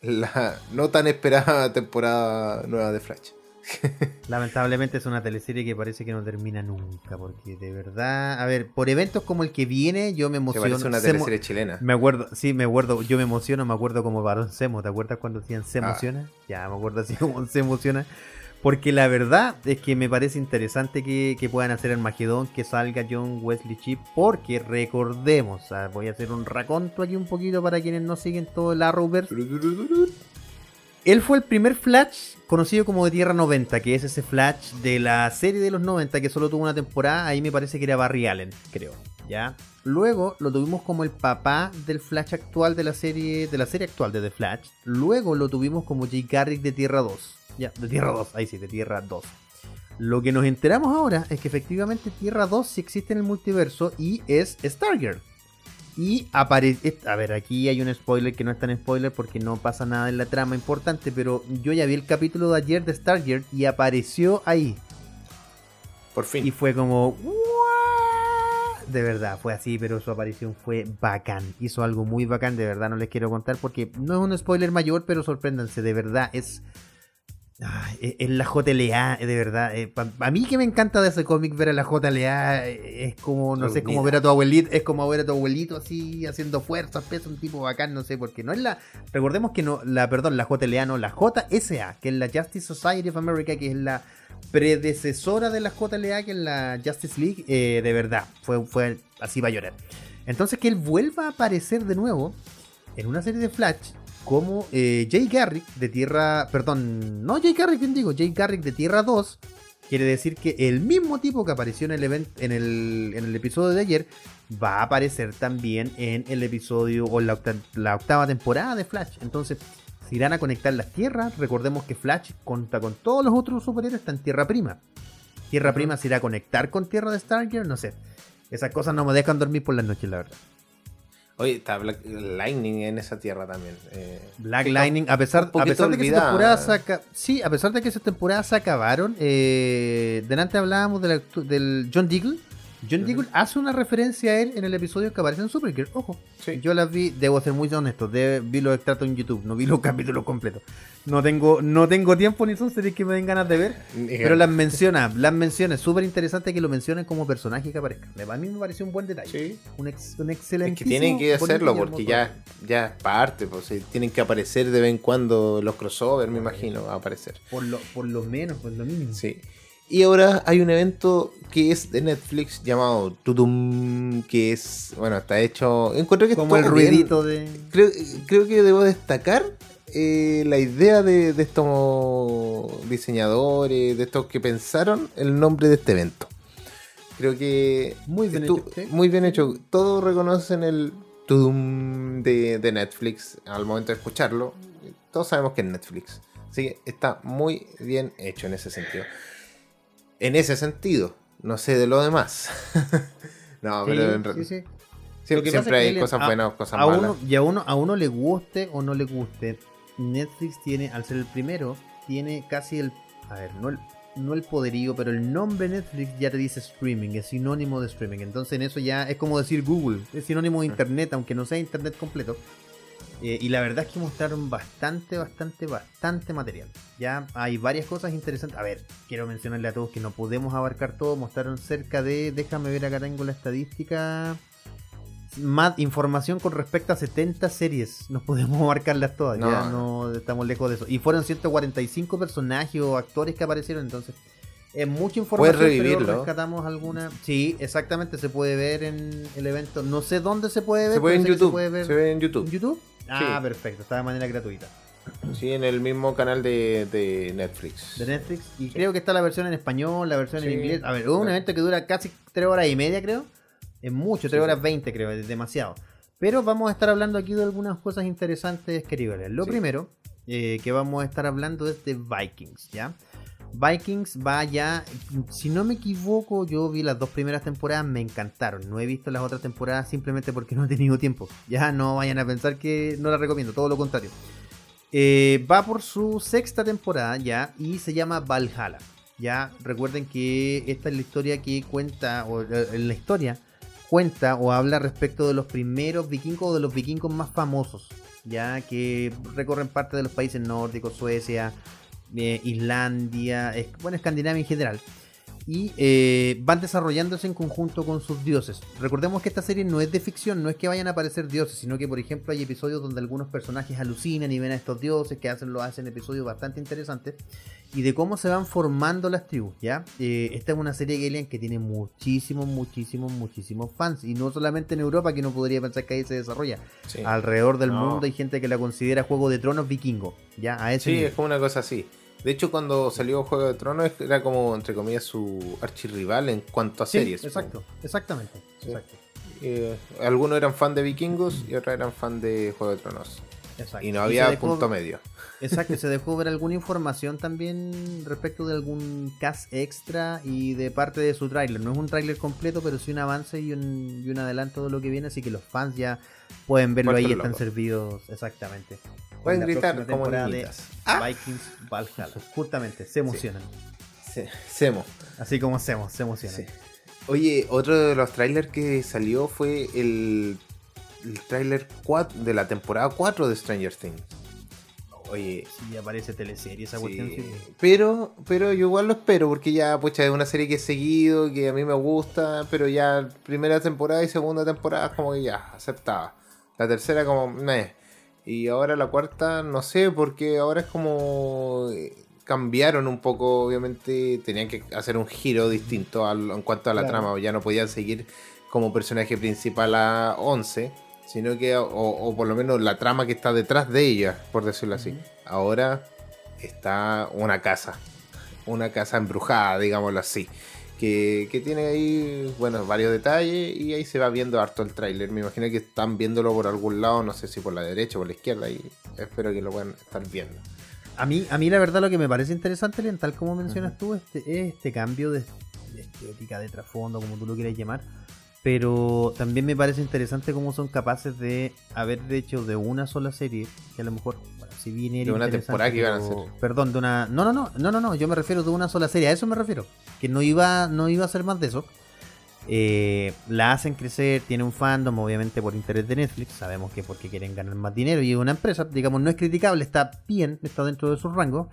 La no tan esperada temporada nueva de Flash. Lamentablemente es una teleserie que parece que no termina nunca, porque de verdad, a ver, por eventos como el que viene, yo me emociono. parece una teleserie chilena. Me acuerdo, sí, me acuerdo, yo me emociono, me acuerdo como Barón Semo, ¿te acuerdas cuando decían se Ah. emociona? Ya, me acuerdo así como se emociona. Porque la verdad es que me parece interesante que, que puedan hacer el Magedón, que salga John Wesley Chip, porque recordemos, voy a hacer un raconto aquí un poquito para quienes no siguen todo el Arrowverse. Él fue el primer Flash conocido como de Tierra 90, que es ese Flash de la serie de los 90 que solo tuvo una temporada, ahí me parece que era Barry Allen, creo, ¿ya? Luego lo tuvimos como el papá del Flash actual de la serie de la serie actual de The Flash. Luego lo tuvimos como Jay Garrick de Tierra 2. Ya, de Tierra 2, ahí sí, de Tierra 2. Lo que nos enteramos ahora es que efectivamente Tierra 2 sí existe en el multiverso y es Stargirl. Y aparece. A ver, aquí hay un spoiler que no es tan spoiler porque no pasa nada en la trama importante. Pero yo ya vi el capítulo de ayer de Stargirl y apareció ahí. Por fin. Y fue como. "What?". de verdad, fue así, pero su aparición fue bacán. Hizo algo muy bacán, de verdad, no les quiero contar porque no es un spoiler mayor, pero sorpréndanse, de verdad, es... Es- es la JLA, de verdad. a mí que me encanta de ese cómic ver a la JLA, eh, es como, no sé, como Reunida. ver a tu abuelito, es como ver a tu abuelito así haciendo fuerza, peso, un tipo bacán, no sé, porque no es la, recordemos que no, la, perdón, la JLA no, la JSA, que es la Justice Society of America, que es la predecesora de la JLA, que es la Justice League, eh, de verdad, fue, fue así va a llorar. Entonces que él vuelva a aparecer de nuevo en una serie de Flash como eh, Jay Garrick de Tierra, perdón, no Jay Garrick, ¿quién digo? Jay Garrick de Tierra 2, quiere decir que el mismo tipo que apareció en el, event, en el, en el episodio de ayer va a aparecer también en el episodio o la, octa- la octava temporada de Flash. Entonces, se irán a conectar las tierras. Recordemos que Flash cuenta con todos los otros superhéroes, está en Tierra Prima. Tierra Prima se irá a conectar con Tierra de Stargirl, no sé. Esas cosas no me dejan dormir por las noches, la verdad. Oye, está Black Lightning en esa tierra también. eh. Black Lightning, a pesar, a pesar de que esa temporada se aca- sí, a pesar de que esas temporadas se acabaron, eh, delante hablábamos del, del John Diggle. John Diggle hace una referencia a él en el episodio que aparece en Supergirl. Ojo, Sí. yo las vi, debo ser muy honesto, de- vi los extractos en YouTube, no vi los capítulos completos. No tengo, no tengo tiempo ni son series que me den ganas de ver, pero las menciona, las menciona. Es súper interesante que lo mencionen como personaje que aparezca. A mí me pareció un buen detalle. Sí. Un, ex- un excelente. Es que tienen que hacerlo porque ya, ya es parte, pues, tienen que aparecer de vez en cuando los crossover, me imagino, va a aparecer. Por lo, por lo menos, por lo mínimo. Sí. Y ahora hay un evento que es de Netflix llamado Tudum, que es, bueno, está hecho, encuentro que Como el bien. ruidito de. Creo, creo que debo destacar eh, la idea de, de estos diseñadores, de estos que pensaron el nombre de este evento. Creo que Muy bien estu- hecho, sí. muy bien hecho. Todos reconocen el Tudum de, de Netflix al momento de escucharlo. Todos sabemos que es Netflix. Así que está muy bien hecho en ese sentido. En ese sentido, no sé de lo demás. no, pero en sí, sí. siempre, hay cosas a- buenas, cosas a malas. uno, y a uno, a uno le guste o no le guste, Netflix tiene, al ser el primero, tiene casi el. A ver, no el, no el poderío, pero el nombre Netflix ya te dice streaming, es sinónimo de streaming. Entonces en eso ya es como decir Google, es sinónimo de internet, aunque no sea internet completo. Eh, y la verdad es que mostraron bastante, bastante, bastante material. Ya hay varias cosas interesantes. A ver, quiero mencionarle a todos que no podemos abarcar todo. Mostraron cerca de, déjame ver acá tengo la estadística. Más información con respecto a 70 series. No podemos abarcarlas todas. No. Ya no estamos lejos de eso. Y fueron 145 personajes o actores que aparecieron. Entonces, es mucha información. Puedes pero revivirlo. rescatamos alguna. Sí, exactamente. Se puede ver en el evento. No sé dónde se puede ver. Se puede pero en YouTube. puede ver Se ve en ¿En YouTube. Ah, Sí. perfecto. Está de manera gratuita. Sí, en el mismo canal de, de Netflix. De Netflix. Y creo que está la versión en español, la versión en inglés. A ver, un evento que dura casi 3 horas y media, creo. Es mucho, 3 Sí, horas sí. 20, creo. Es demasiado. Pero vamos a estar hablando aquí de algunas cosas interesantes, queridos. Lo primero eh, que vamos a estar hablando es de Vikings, ¿ya? Vikings va ya, si no me equivoco, yo vi las dos primeras temporadas, me encantaron. No he visto las otras temporadas simplemente porque no he tenido tiempo. Ya no vayan a pensar que no las recomiendo, todo lo contrario. Eh, va por su sexta temporada ya y se llama Valhalla. Ya recuerden que esta es la historia que cuenta, o eh, la historia cuenta o habla respecto de los primeros vikingos o de los vikingos más famosos, ya que recorren parte de los países nórdicos, Suecia, eh, Islandia, es- bueno, Escandinavia en general. Y eh, van desarrollándose en conjunto con sus dioses. Recordemos que esta serie no es de ficción, no es que vayan a aparecer dioses, sino que, por ejemplo, hay episodios donde algunos personajes alucinan y ven a estos dioses que hacen, lo hacen episodios bastante interesantes. Y de cómo se van formando las tribus, ¿ya? Eh, esta es una serie Alien que tiene muchísimos, muchísimos, muchísimos fans. Y no solamente en Europa, que no podría pensar que ahí se desarrolla. Sí, Alrededor del No. mundo hay gente que la considera Juego de Tronos vikingo, ¿ya? A ese Sí, nivel. es como una cosa así. De hecho, cuando salió Juego de Tronos era como, entre comillas, su archirrival en cuanto a Sí, series. exacto, exactamente. Sí. exacto. Eh, algunos eran fan de vikingos y otros eran fan de Juego de Tronos. Exacto. Y no había dejó- punto medio. Exacto, se dejó ver alguna información también respecto de algún cast extra y de parte de su tráiler. No es un tráiler completo, pero sí un avance y un, y un adelanto de lo que viene, así que los fans ya pueden verlo ahí, Vuelto están servidos exactamente. Pueden En gritar como de. ¡Ah! Vikings Valhalla. Justamente, se emocionan. Se- Semo. Así como hacemos, se emocionan. Sí. Oye, otro de los trailers que salió fue el, el tráiler 4 de la temporada 4 de Stranger Things. Oye, Sí, aparece teleserie esa sí, cuestión. sí. pero, pero yo igual lo espero porque ya, pucha, es una serie que he seguido, que a mí me gusta, pero ya primera temporada y segunda temporada como que ya, aceptaba. La tercera como, meh. Y ahora la cuarta, no sé, porque ahora es como... eh, Cambiaron un poco, obviamente tenían que hacer un giro distinto al- en cuanto a la Claro. trama, ya no podían seguir como personaje principal a 11, sino que, o, o por lo menos la trama que está detrás de ella, por decirlo así. Ahora está una casa, una casa embrujada, digámoslo así, que, que tiene ahí, bueno, varios detalles y ahí se va viendo harto el tráiler. Me imagino que están viéndolo por algún lado, no sé si por la derecha o por la izquierda, y espero que lo puedan estar viendo. A mí, a mí la verdad lo que me parece interesante, Len, tal como mencionas tú, este, es este cambio de, de estética, de trasfondo, como tú lo quieras llamar. Pero también me parece interesante cómo son capaces de haber hecho de una sola serie, que a lo mejor, si bien era De una temporada que iban a hacer. Perdón, de una. No, no, no, no, no, no, yo me refiero de una sola serie, a eso me refiero. Que no iba, no iba a ser más de eso. Eh, la hacen crecer, tiene un fandom, obviamente por interés de Netflix. Sabemos que porque quieren ganar más dinero y una empresa, digamos, no es criticable, está bien, está dentro de su rango.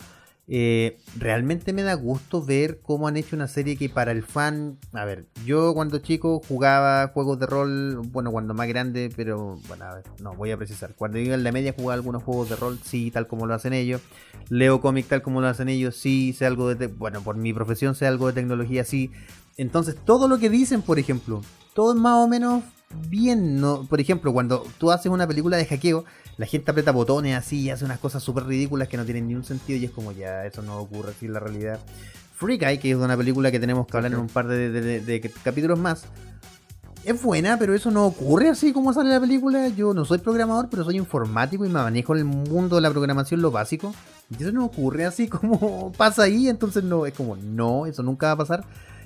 Eh, realmente me da gusto ver cómo han hecho una serie que para el fan. A ver, yo cuando chico jugaba juegos de rol, bueno, cuando más grande, pero bueno, a ver, no voy a precisar. Cuando iba en la media jugaba algunos juegos de rol, sí, tal como lo hacen ellos. Leo cómic tal como lo hacen ellos, sí, sé algo de. Bueno, por mi profesión sé algo de tecnología, sí. Entonces, todo lo que dicen, por ejemplo, todo es más o menos bien, ¿no? Por ejemplo, cuando tú haces una película de hackeo, la gente aprieta botones así y hace unas cosas súper ridículas que no tienen ni un sentido y es como ya, eso no ocurre así en la realidad. Free Guy, que es una película que tenemos que hablar en un par de, de- de- de capítulos más, es buena, pero eso no ocurre así como sale la película. Yo no soy programador, pero soy informático y me manejo en el mundo de la programación lo básico. Y eso no ocurre así como pasa ahí, entonces no, es como, no, eso nunca va a pasar.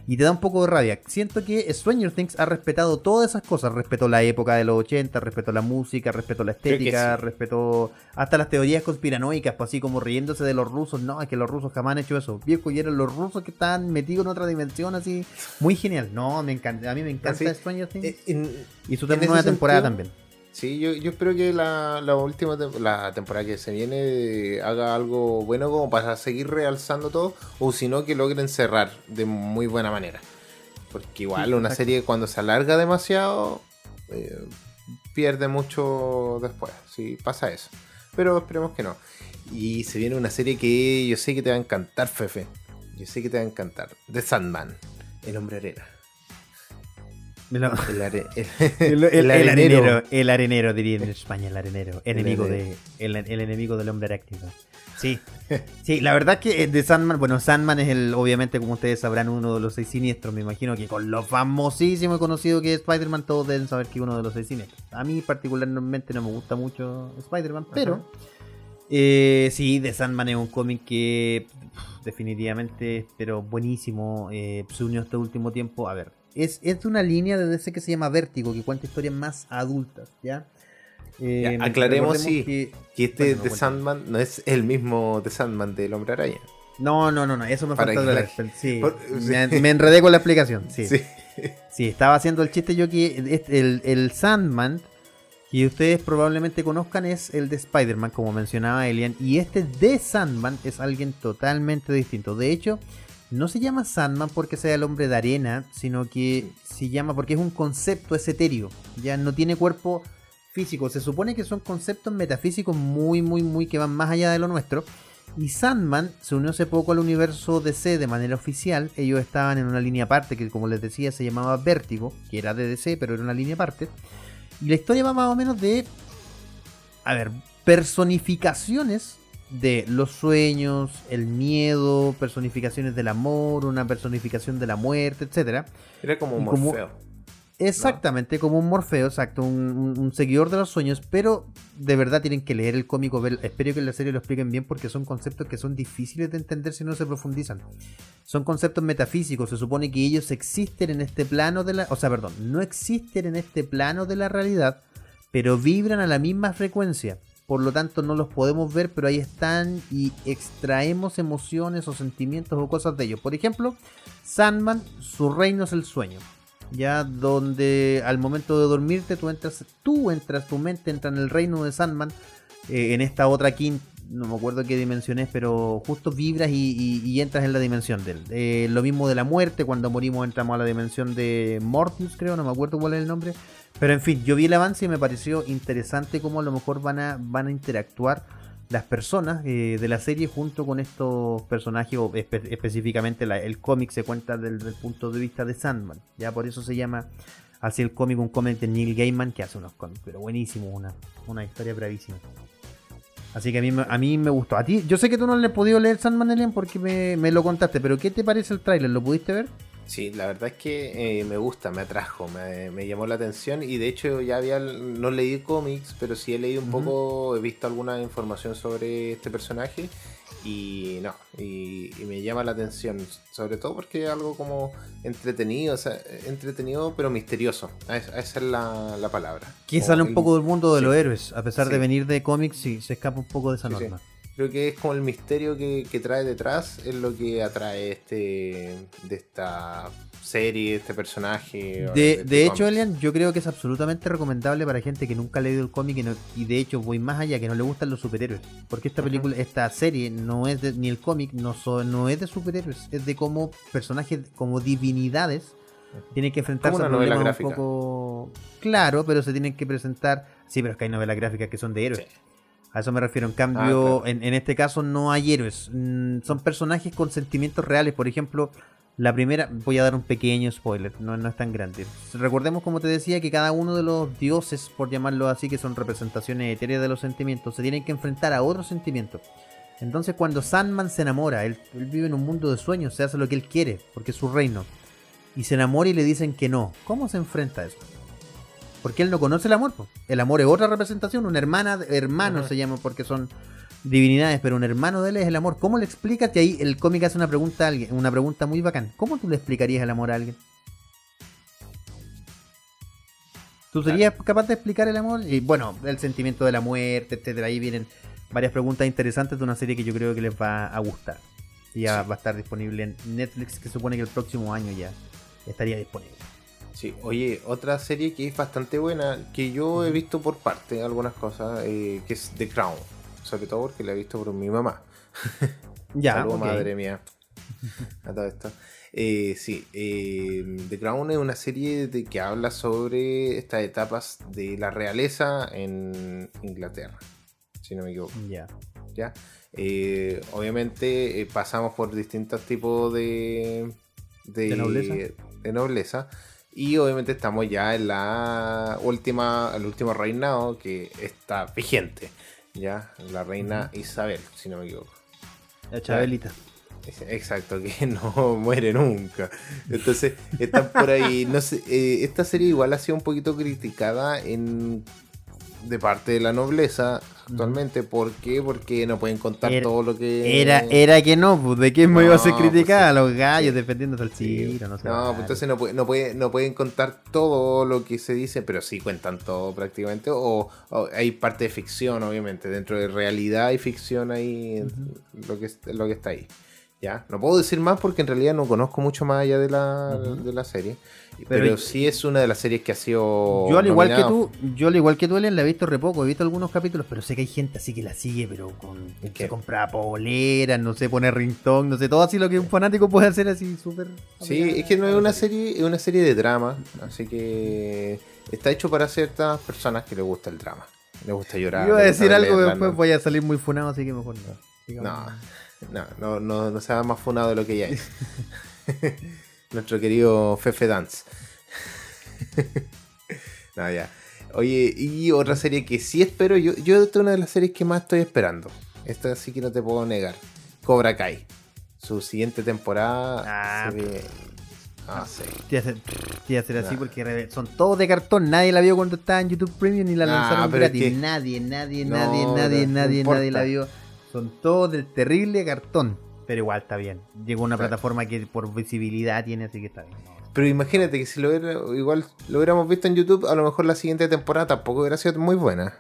Y te da un poco de rabia. Siento que Stranger Things ha respetado todas esas cosas. Respetó la época de los 80, respetó la música, respetó la estética, sí. respetó hasta las teorías conspiranoicas, pues así como riéndose de los rusos. No, es que los rusos jamás han hecho eso. Viejo, y eran los rusos que estaban metidos en otra dimensión así. Muy genial. No, me encanta. A mí me encanta Así, Stranger Things. Eh, en- y su en temporada también. Sí, yo, yo espero que la, la última tem- la temporada que se viene haga algo bueno como para seguir realzando todo, o si no que logren cerrar de muy buena manera. Porque igual una exacto. serie cuando se alarga demasiado eh, pierde mucho después, sí, pasa eso. Pero esperemos que no. Y se viene una serie que yo sé que te va a encantar, Fefe. Yo sé que te va a encantar. The Sandman, el hombre arena. Lo- El, are- el- El, el- el el arenero. arenero, el arenero diría en España, el arenero, enemigo de, el, enemigo del hombre arácnido. Sí, sí, la verdad que eh, de Sandman, bueno, Sandman es el, obviamente, como ustedes sabrán, uno de los seis siniestros. Me imagino que con lo famosísimo y conocido que es Spider-Man, todos deben saber que es uno de los seis siniestros. A mí, particularmente, no me gusta mucho Spider-Man, pero eh, sí, The Sandman es un cómic que pff, definitivamente, pero buenísimo. eh, se unió este último tiempo. A ver, es, es de una línea de DC que se llama Vértigo, que cuenta historias más adultas, ¿ya? Eh, Ya, aclaremos, sí, que- Que este Bueno, no, The. Sandman no es el mismo The Sandman del Hombre Araña. No, no, no, no, eso me Para falta aclarar. Sí, por- me, sí. me enredé con la explicación. Sí, Sí. sí. estaba haciendo el chiste yo que este- el, el Sandman que ustedes probablemente conozcan es el de Spider-Man, como mencionaba Elian. Y este de Sandman es alguien totalmente distinto. De hecho, no se llama Sandman porque sea el hombre de arena, sino que se llama porque es un concepto, es etéreo. Ya no tiene cuerpo físico. Se supone que son conceptos metafísicos muy, muy, muy que van más allá de lo nuestro. Y Sandman se unió hace poco al universo DC de manera oficial. Ellos estaban en una línea aparte que, como les decía, se llamaba Vértigo, que era de DC, pero era una línea aparte. Y la historia va más o menos de. A ver, personificaciones de los sueños, el miedo, personificaciones del amor, una personificación de la muerte, etcétera. Era como un como- Morfeo. Exactamente, como un Morfeo, exacto, un seguidor de los sueños, pero de verdad tienen que leer el cómico, ver- espero que en la serie lo expliquen bien porque son conceptos que son difíciles de entender si no se profundizan. Son conceptos metafísicos, se supone que ellos existen en este plano de la, o sea, perdón, no existen en este plano de la realidad, pero vibran a la misma frecuencia. Por lo tanto no los podemos ver, pero ahí están y extraemos emociones o sentimientos o cosas de ellos. Por ejemplo, Sandman, su reino es el sueño. Ya donde al momento de dormirte tú entras, tú entras, tu mente entra en el reino de Sandman, eh, en esta otra quinta, no me acuerdo qué dimensión es, pero justo vibras y, entras en la dimensión de él. Eh, lo mismo de la muerte, cuando morimos entramos a la dimensión de Mortius, creo, no me acuerdo cuál es el nombre. Pero en fin, yo vi el avance y me pareció interesante cómo a lo mejor van a, van a interactuar las personas eh, de la serie junto con estos personajes, o espe- específicamente el cómic se cuenta del, del punto de vista de Sandman. Ya por eso se llama así el cómic, un cómic de Neil Gaiman que hace unos cómics, pero buenísimo, una, una historia bravísima. Así que a mí, me- a mí me gustó. A ti, yo sé que tú no le has podido leer Sandman Alien porque me, me lo contaste, pero ¿qué te parece el tráiler? ¿Lo pudiste ver? Sí, la verdad es que eh, me gusta, me atrajo, me, me llamó la atención y de hecho ya había, no leí cómics, pero sí he leído un poco, he visto alguna información sobre este personaje y no, y, y me llama la atención, sobre todo porque es algo como entretenido, o sea, entretenido pero misterioso, esa es la, la palabra. Que sale un el- poco del mundo de sí. los héroes, a pesar de venir de cómics, sí, se escapa un poco de esa sí. norma. Creo que es como el misterio que, que trae detrás, es lo que atrae este de esta serie, este personaje. De, de hecho. Elian, yo creo que es absolutamente recomendable para gente que nunca ha leído el cómic y, no- y de hecho voy más allá, que no le gustan los superhéroes. Porque esta película, esta serie no es de, ni el cómic, no, so- no es de superhéroes, es de cómo personajes como divinidades tienen que enfrentarse a novela problemas un poco claro, pero se tienen que presentar. Sí, pero es que hay novelas gráficas que son de héroes. Sí. A eso me refiero. En cambio, Ah, claro. en, en este caso no hay héroes. Mm, son personajes con sentimientos reales. Por ejemplo, la primera, voy a dar un pequeño spoiler, no, no es tan grande. Recordemos, como te decía, que cada uno de los dioses, por llamarlo así, que son representaciones etéreas de los sentimientos, se tienen que enfrentar a otros sentimientos. Entonces, cuando Sandman se enamora, él, él vive en un mundo de sueños, se hace lo que él quiere, porque es su reino. Y se enamora y le dicen que no. ¿Cómo se enfrenta a eso? Porque él no conoce el amor. po. El amor es otra representación, una hermana, hermano se llama porque son divinidades, pero un hermano de él es el amor. ¿Cómo le explicas que ahí el cómic hace una pregunta a alguien, una pregunta muy bacán? ¿Cómo tú le explicarías el amor a alguien? ¿Tú serías capaz de explicar el amor? Y bueno, el sentimiento de la muerte, etcétera. Ahí vienen varias preguntas interesantes de una serie que yo creo que les va a gustar. Y ya va a estar disponible en Netflix, que supone que el próximo año ya estaría disponible. Sí, oye, otra serie que es bastante buena, que yo he visto por parte algunas cosas, eh, que es The Crown. Sobre todo porque la he visto por mi mamá. Ya, Saludos, madre mía. A todo esto. Eh, sí, eh, The Crown es una serie de, que habla sobre estas etapas de la realeza en Inglaterra, si no me equivoco. Ya. ¿ya? Eh, obviamente eh, pasamos por distintos tipos de, ¿De nobleza? de nobleza, y obviamente estamos ya en la última, el último reinado que está vigente, ya la reina Isabel, si no me equivoco. La Chabelita. Exacto, que no muere nunca. Entonces, están por ahí. No sé, eh, esta serie igual ha sido un poquito criticada en de parte de la nobleza actualmente. ¿Por qué? Porque no pueden contar Era- todo lo que. Era, era que no, pues de quién me iba a ser No, criticada, pues, los gallos sí. al Sí. Ciro, no sé. No, pues entonces no, puede- no, puede- no pueden contar todo lo que se dice, pero sí cuentan todo prácticamente. O, o hay parte de ficción, obviamente. Dentro de realidad y ficción ahí lo, que, lo que está ahí. ¿Ya? No puedo decir más porque en realidad no conozco mucho más allá de la, de la serie. Pero, Pero- sí es una de las series que ha sido. Yo al igual que tú, yo al igual que tú, Elian, la he visto re poco, he visto algunos capítulos, pero sé que hay gente así que la sigue, pero con ¿Qué? se compra poleras, no sé, pone ringtone, no sé, todo así lo que un fanático puede hacer así súper. Sí, es que no es una serie, es una serie de drama, así que está hecho para ciertas personas que les gusta el drama. Les gusta llorar. Yo iba a decir algo, la después no- voy a salir muy funado, así que mejor no. No, no, no, no, no sea más funado de lo que ya es. Nuestro querido Fefe Dance. no, ya. Oye, y otra serie que sí espero, yo, yo esta es una de las series que más estoy esperando. Esta sí que no te puedo negar. Cobra Kai. Su siguiente temporada Ah, se ve. Ah, sí. Te hace, te hacer así porque son todos de cartón. Nadie la vio cuando estaba en YouTube Premium ni la Nah, lanzaron gratis. que- Nadie, nadie, No, nadie, no, nadie, no nadie, nadie la vio. Son todos del terrible cartón. Pero igual está bien. Llegó a una Claro. plataforma que por visibilidad tiene, así que está bien. Pero imagínate que si lo hubiera, igual lo hubiéramos visto en YouTube, a lo mejor la siguiente temporada tampoco hubiera sido muy buena.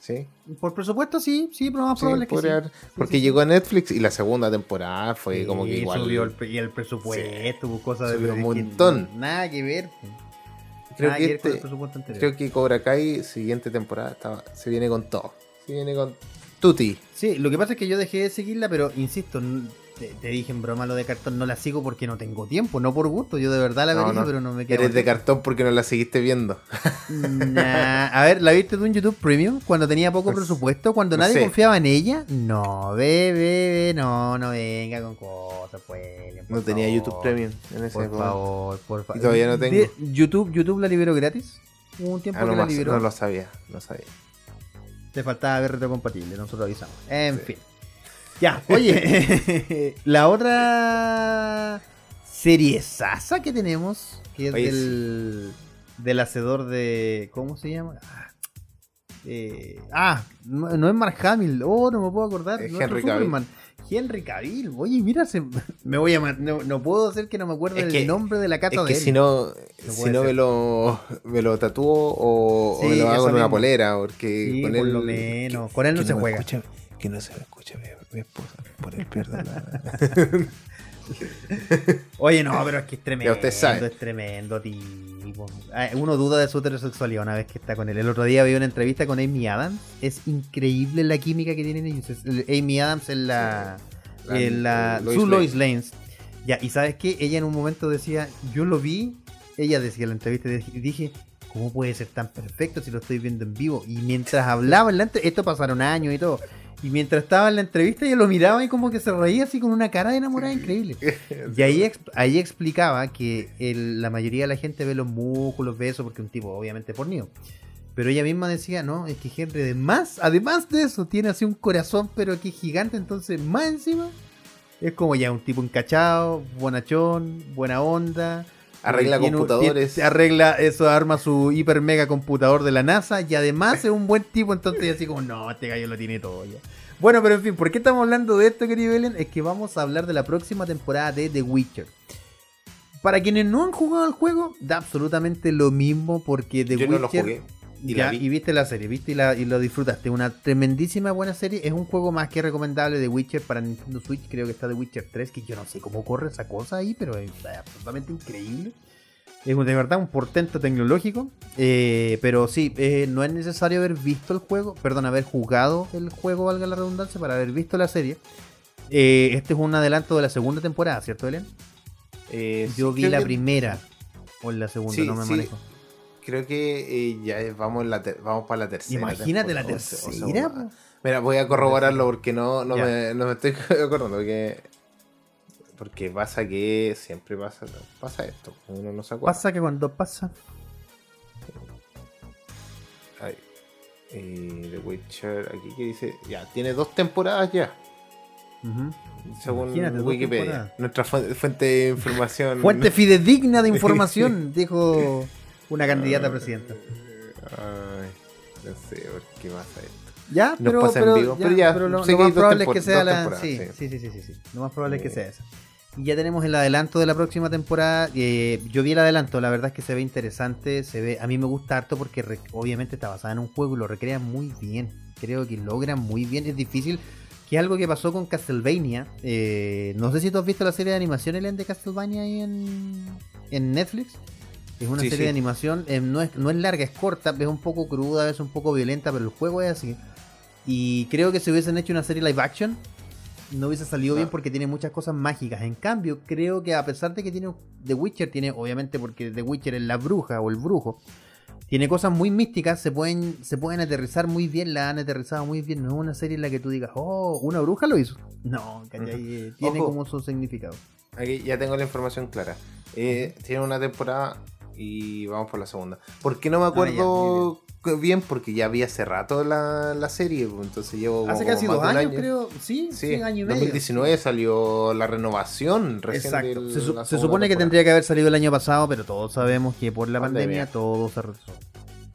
¿Sí? Por presupuesto, sí, sí, pero más Sí, probable que sí. haber- porque llegó a Netflix y la segunda temporada fue como que igual. subió el, y el presupuesto, cosas Subió de un que montón. Nada que ver. Creo nada que que el este- presupuesto. Creo que Cobra Kai, siguiente temporada, estaba- se viene con todo. Se viene con Tutti. Sí, lo que pasa es que yo dejé de seguirla, pero insisto, te, te dije en broma lo de cartón, no la sigo porque no tengo tiempo, no por gusto. Yo de verdad la No, vería, no. pero no me queda. Eres de cartón porque no la seguiste viendo. Nah, A ver, ¿la viste tú en YouTube Premium? Cuando tenía poco sé. presupuesto, cuando No nadie sé. confiaba en ella. No, bebé, no, no venga con cosas, pues. No tenía. YouTube Premium en ese Por favor, por favor. Y todavía no tengo. YouTube, YouTube la liberó gratis. Hubo un tiempo Ah, no, que la liberó. no lo sabía, no sabía. Te faltaba ver retrocompatible, nosotros avisamos. En fin. Ya, oye, la otra serie Sasa que tenemos, que es Oye, del, del hacedor de. ¿Cómo se llama? Ah, eh, ah, no, no es Mark Hamill, oh, no me puedo acordar. Es nuestro Henry Cavill. Henry Cavill, oye, mira, se- me voy a. No, no puedo hacer que no me acuerde el que- nombre de la cata Es de que él. si no, No si no me lo, me lo tatúo o, me lo hago en una polera, porque Sí, con por él. lo menos. Con él no que se juega. escucha- que no se me escucha mi, mi esposa, por él pierdo la. Oye, no, pero es que es tremendo. usted sabe. Es tremendo, tipo. Ah, Uno duda de su heterosexualidad una vez que está con él. El otro día vi una entrevista con Amy Adams. Es increíble la química que tienen ellos. Amy Adams en la. La- en la Lois su Lane. Lois Lanes. Ya, y sabes qué? Ella en un momento decía, yo lo vi. Ella decía en la entrevista y dije, ¿cómo puede ser tan perfecto si lo estoy viendo en vivo? Y mientras hablaba en esto pasaron años y todo. Y mientras estaba en la entrevista, ella lo miraba y como que se reía así con una cara de enamorada increíble. Y ahí, ahí explicaba que el- la mayoría de la gente ve los músculos, ve eso porque un tipo obviamente pornido. Pero ella misma decía, no, es que Henry además, además de eso, tiene así un corazón pero que gigante, entonces más encima es como ya un tipo encachado, bonachón, buena onda. Arregla tiene computadores. tiene- arregla eso, arma su hiper mega computador de la NASA y además es un buen tipo, entonces así como, no, este gallo lo tiene todo ya. Bueno, pero en fin, ¿por qué estamos hablando de esto, querido Belén? Es que vamos a hablar de la próxima temporada de The Witcher. Para quienes no han jugado el juego, da absolutamente lo mismo porque The Yo Witcher... no lo jugué. Y ya, la vi. y viste la serie, viste y, la- y lo disfrutaste. Una tremendísima buena serie. Es un juego más que recomendable de Witcher para Nintendo Switch. Creo que está The Witcher 3, que yo no sé cómo corre esa cosa ahí, pero es absolutamente increíble. Es de verdad un portento tecnológico. Eh, pero sí, eh, no es necesario haber visto el juego, perdón, haber jugado el juego, valga la redundancia, para haber visto la serie. Eh, este es un adelanto de la segunda temporada, ¿cierto, Belén? Yo vi la que- primera o la segunda, Sí, no me sí. manejo. Creo que eh, ya vamos, en la ter- vamos para la tercera. Imagínate la o o tercera. Mira, voy a corroborarlo porque no, no, me, no me estoy acordando. Porque, porque pasa que siempre pasa, pasa esto. Uno no se acuerda. Pasa que cuando pasa. Ay, eh, The Witcher, aquí que dice, ya, tiene dos temporadas ya, según Imagínate, Wikipedia. Nuestra fu- fuente de información. Fuente fidedigna de información, dijo una candidata a presidenta. Ay, no sé por qué pasa esto. Ya, Nos pero, pasa en vivo, ya, pero ya, pero lo, más probable es que sea la. Sí, sí. sí, sí, sí, sí. Lo más probable es que sea esa. Y ya tenemos el adelanto de la próxima temporada. eh, yo vi el adelanto, la verdad es que se ve interesante. Se ve, a mí me gusta harto porque re- obviamente está basada en un juego y lo recrean muy bien. Creo que logran muy bien. Es difícil. Que es algo que pasó con Castlevania. eh, no sé si tú has visto la serie de animación Ellen, de Castlevania ahí en, en Netflix. Es una Sí, serie sí. de animación, eh, no, es, no es larga, es corta, es un poco cruda, es un poco violenta, pero el juego es así. Y creo que si hubiesen hecho una serie live action, no hubiese salido bien Ah. porque tiene muchas cosas mágicas. En cambio, creo que a pesar de que tiene The Witcher, tiene, obviamente porque The Witcher es la bruja o el brujo, tiene cosas muy místicas, se pueden, se pueden aterrizar muy bien, la han aterrizado muy bien. No es una serie en la que tú digas, oh, una bruja lo hizo. No. Eh, tiene Ojo. como su significado. Aquí ya tengo la información clara. Eh, tiene una temporada y vamos por la segunda. ¿Por qué no me Ah, acuerdo bien? Porque ya vi hace rato la, la serie, pues, entonces llevo Hace como casi dos años, año. creo. Sí, Sí, sí, año y medio. 2019 salió la renovación recién Exacto. del- Se, su- supone que tendría que haber salido el año pasado, pero todos sabemos que por la pandemia, Pandemia. todo se retrasó.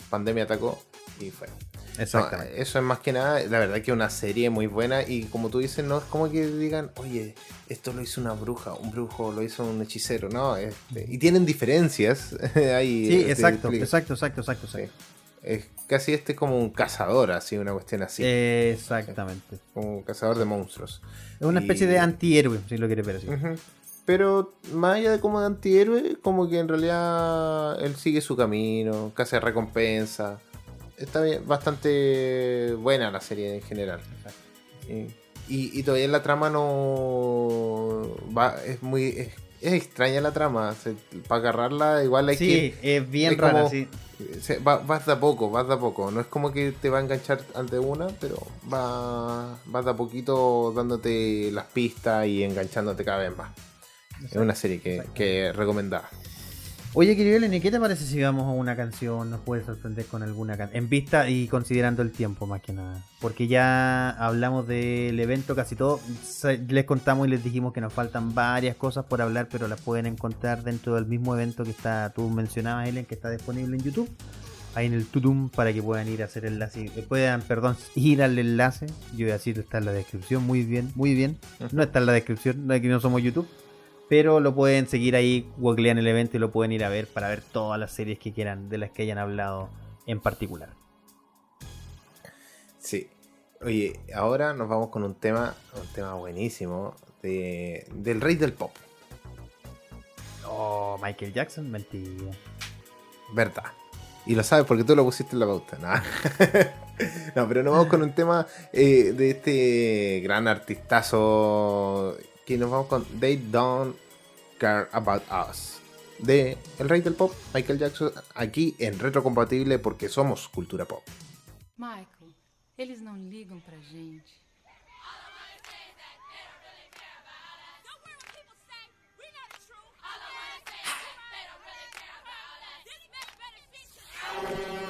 Pandemia atacó y fue. Exactamente. No, eso es más que nada, la verdad que una serie muy buena y como tú dices, no es como que digan, oye, esto lo hizo una bruja, un brujo lo hizo un hechicero, no, este, y tienen diferencias ahí. sí, te exacto, exacto, exacto, exacto, Sí. Es casi este es como un cazador, así, una cuestión así. Exactamente. Como un cazador de monstruos. Es una especie Y- de antihéroe, si lo quieres ver así. Pero más allá de como de antihéroe, como que en realidad él sigue su camino, caza recompensa. Está bien, bastante buena la serie en general. Y, y- todavía la trama no va, es muy es, es extraña la trama. para agarrarla igual hay Sí, que es bien es rara, como- sí. se- va- vas de a poco, vas de a poco. No es como que te va a enganchar ante una, pero va, vas de a poquito dándote las pistas y enganchándote cada vez más. Es una serie que, que recomendada. Oye, querido Eleni, ¿qué te parece si vamos a una canción? ¿Nos puedes sorprender con alguna canción? En vista y considerando el tiempo, más que nada. Porque ya hablamos del evento casi todo. Les contamos y les dijimos que nos faltan varias cosas por hablar, pero las pueden encontrar dentro del mismo evento que está tú mencionabas, Ellen, que está disponible en YouTube. Ahí en el tutum para que puedan ir a hacer enlace. eh, Puedan, perdón, ir al enlace. Yo voy a decir, está en la descripción. Muy bien, muy bien. No está en la descripción, no, aquí no somos YouTube. Pero lo pueden seguir ahí, googlean el evento y lo pueden ir a ver para ver todas las series que quieran, de las que hayan hablado en particular. Sí. Oye, ahora nos vamos con un tema, un tema buenísimo de, del rey del pop. Oh, Michael Jackson, mentira. ¿Verdad? Y lo sabes porque tú lo pusiste en la pauta. ¿no? no, pero nos vamos con un tema eh, de este gran artistazo que nos vamos con They Don't Care About Us de el rey del pop, Michael Jackson, aquí en Retrocompatible porque somos cultura pop. Michael, eles não ligam pra gente. Really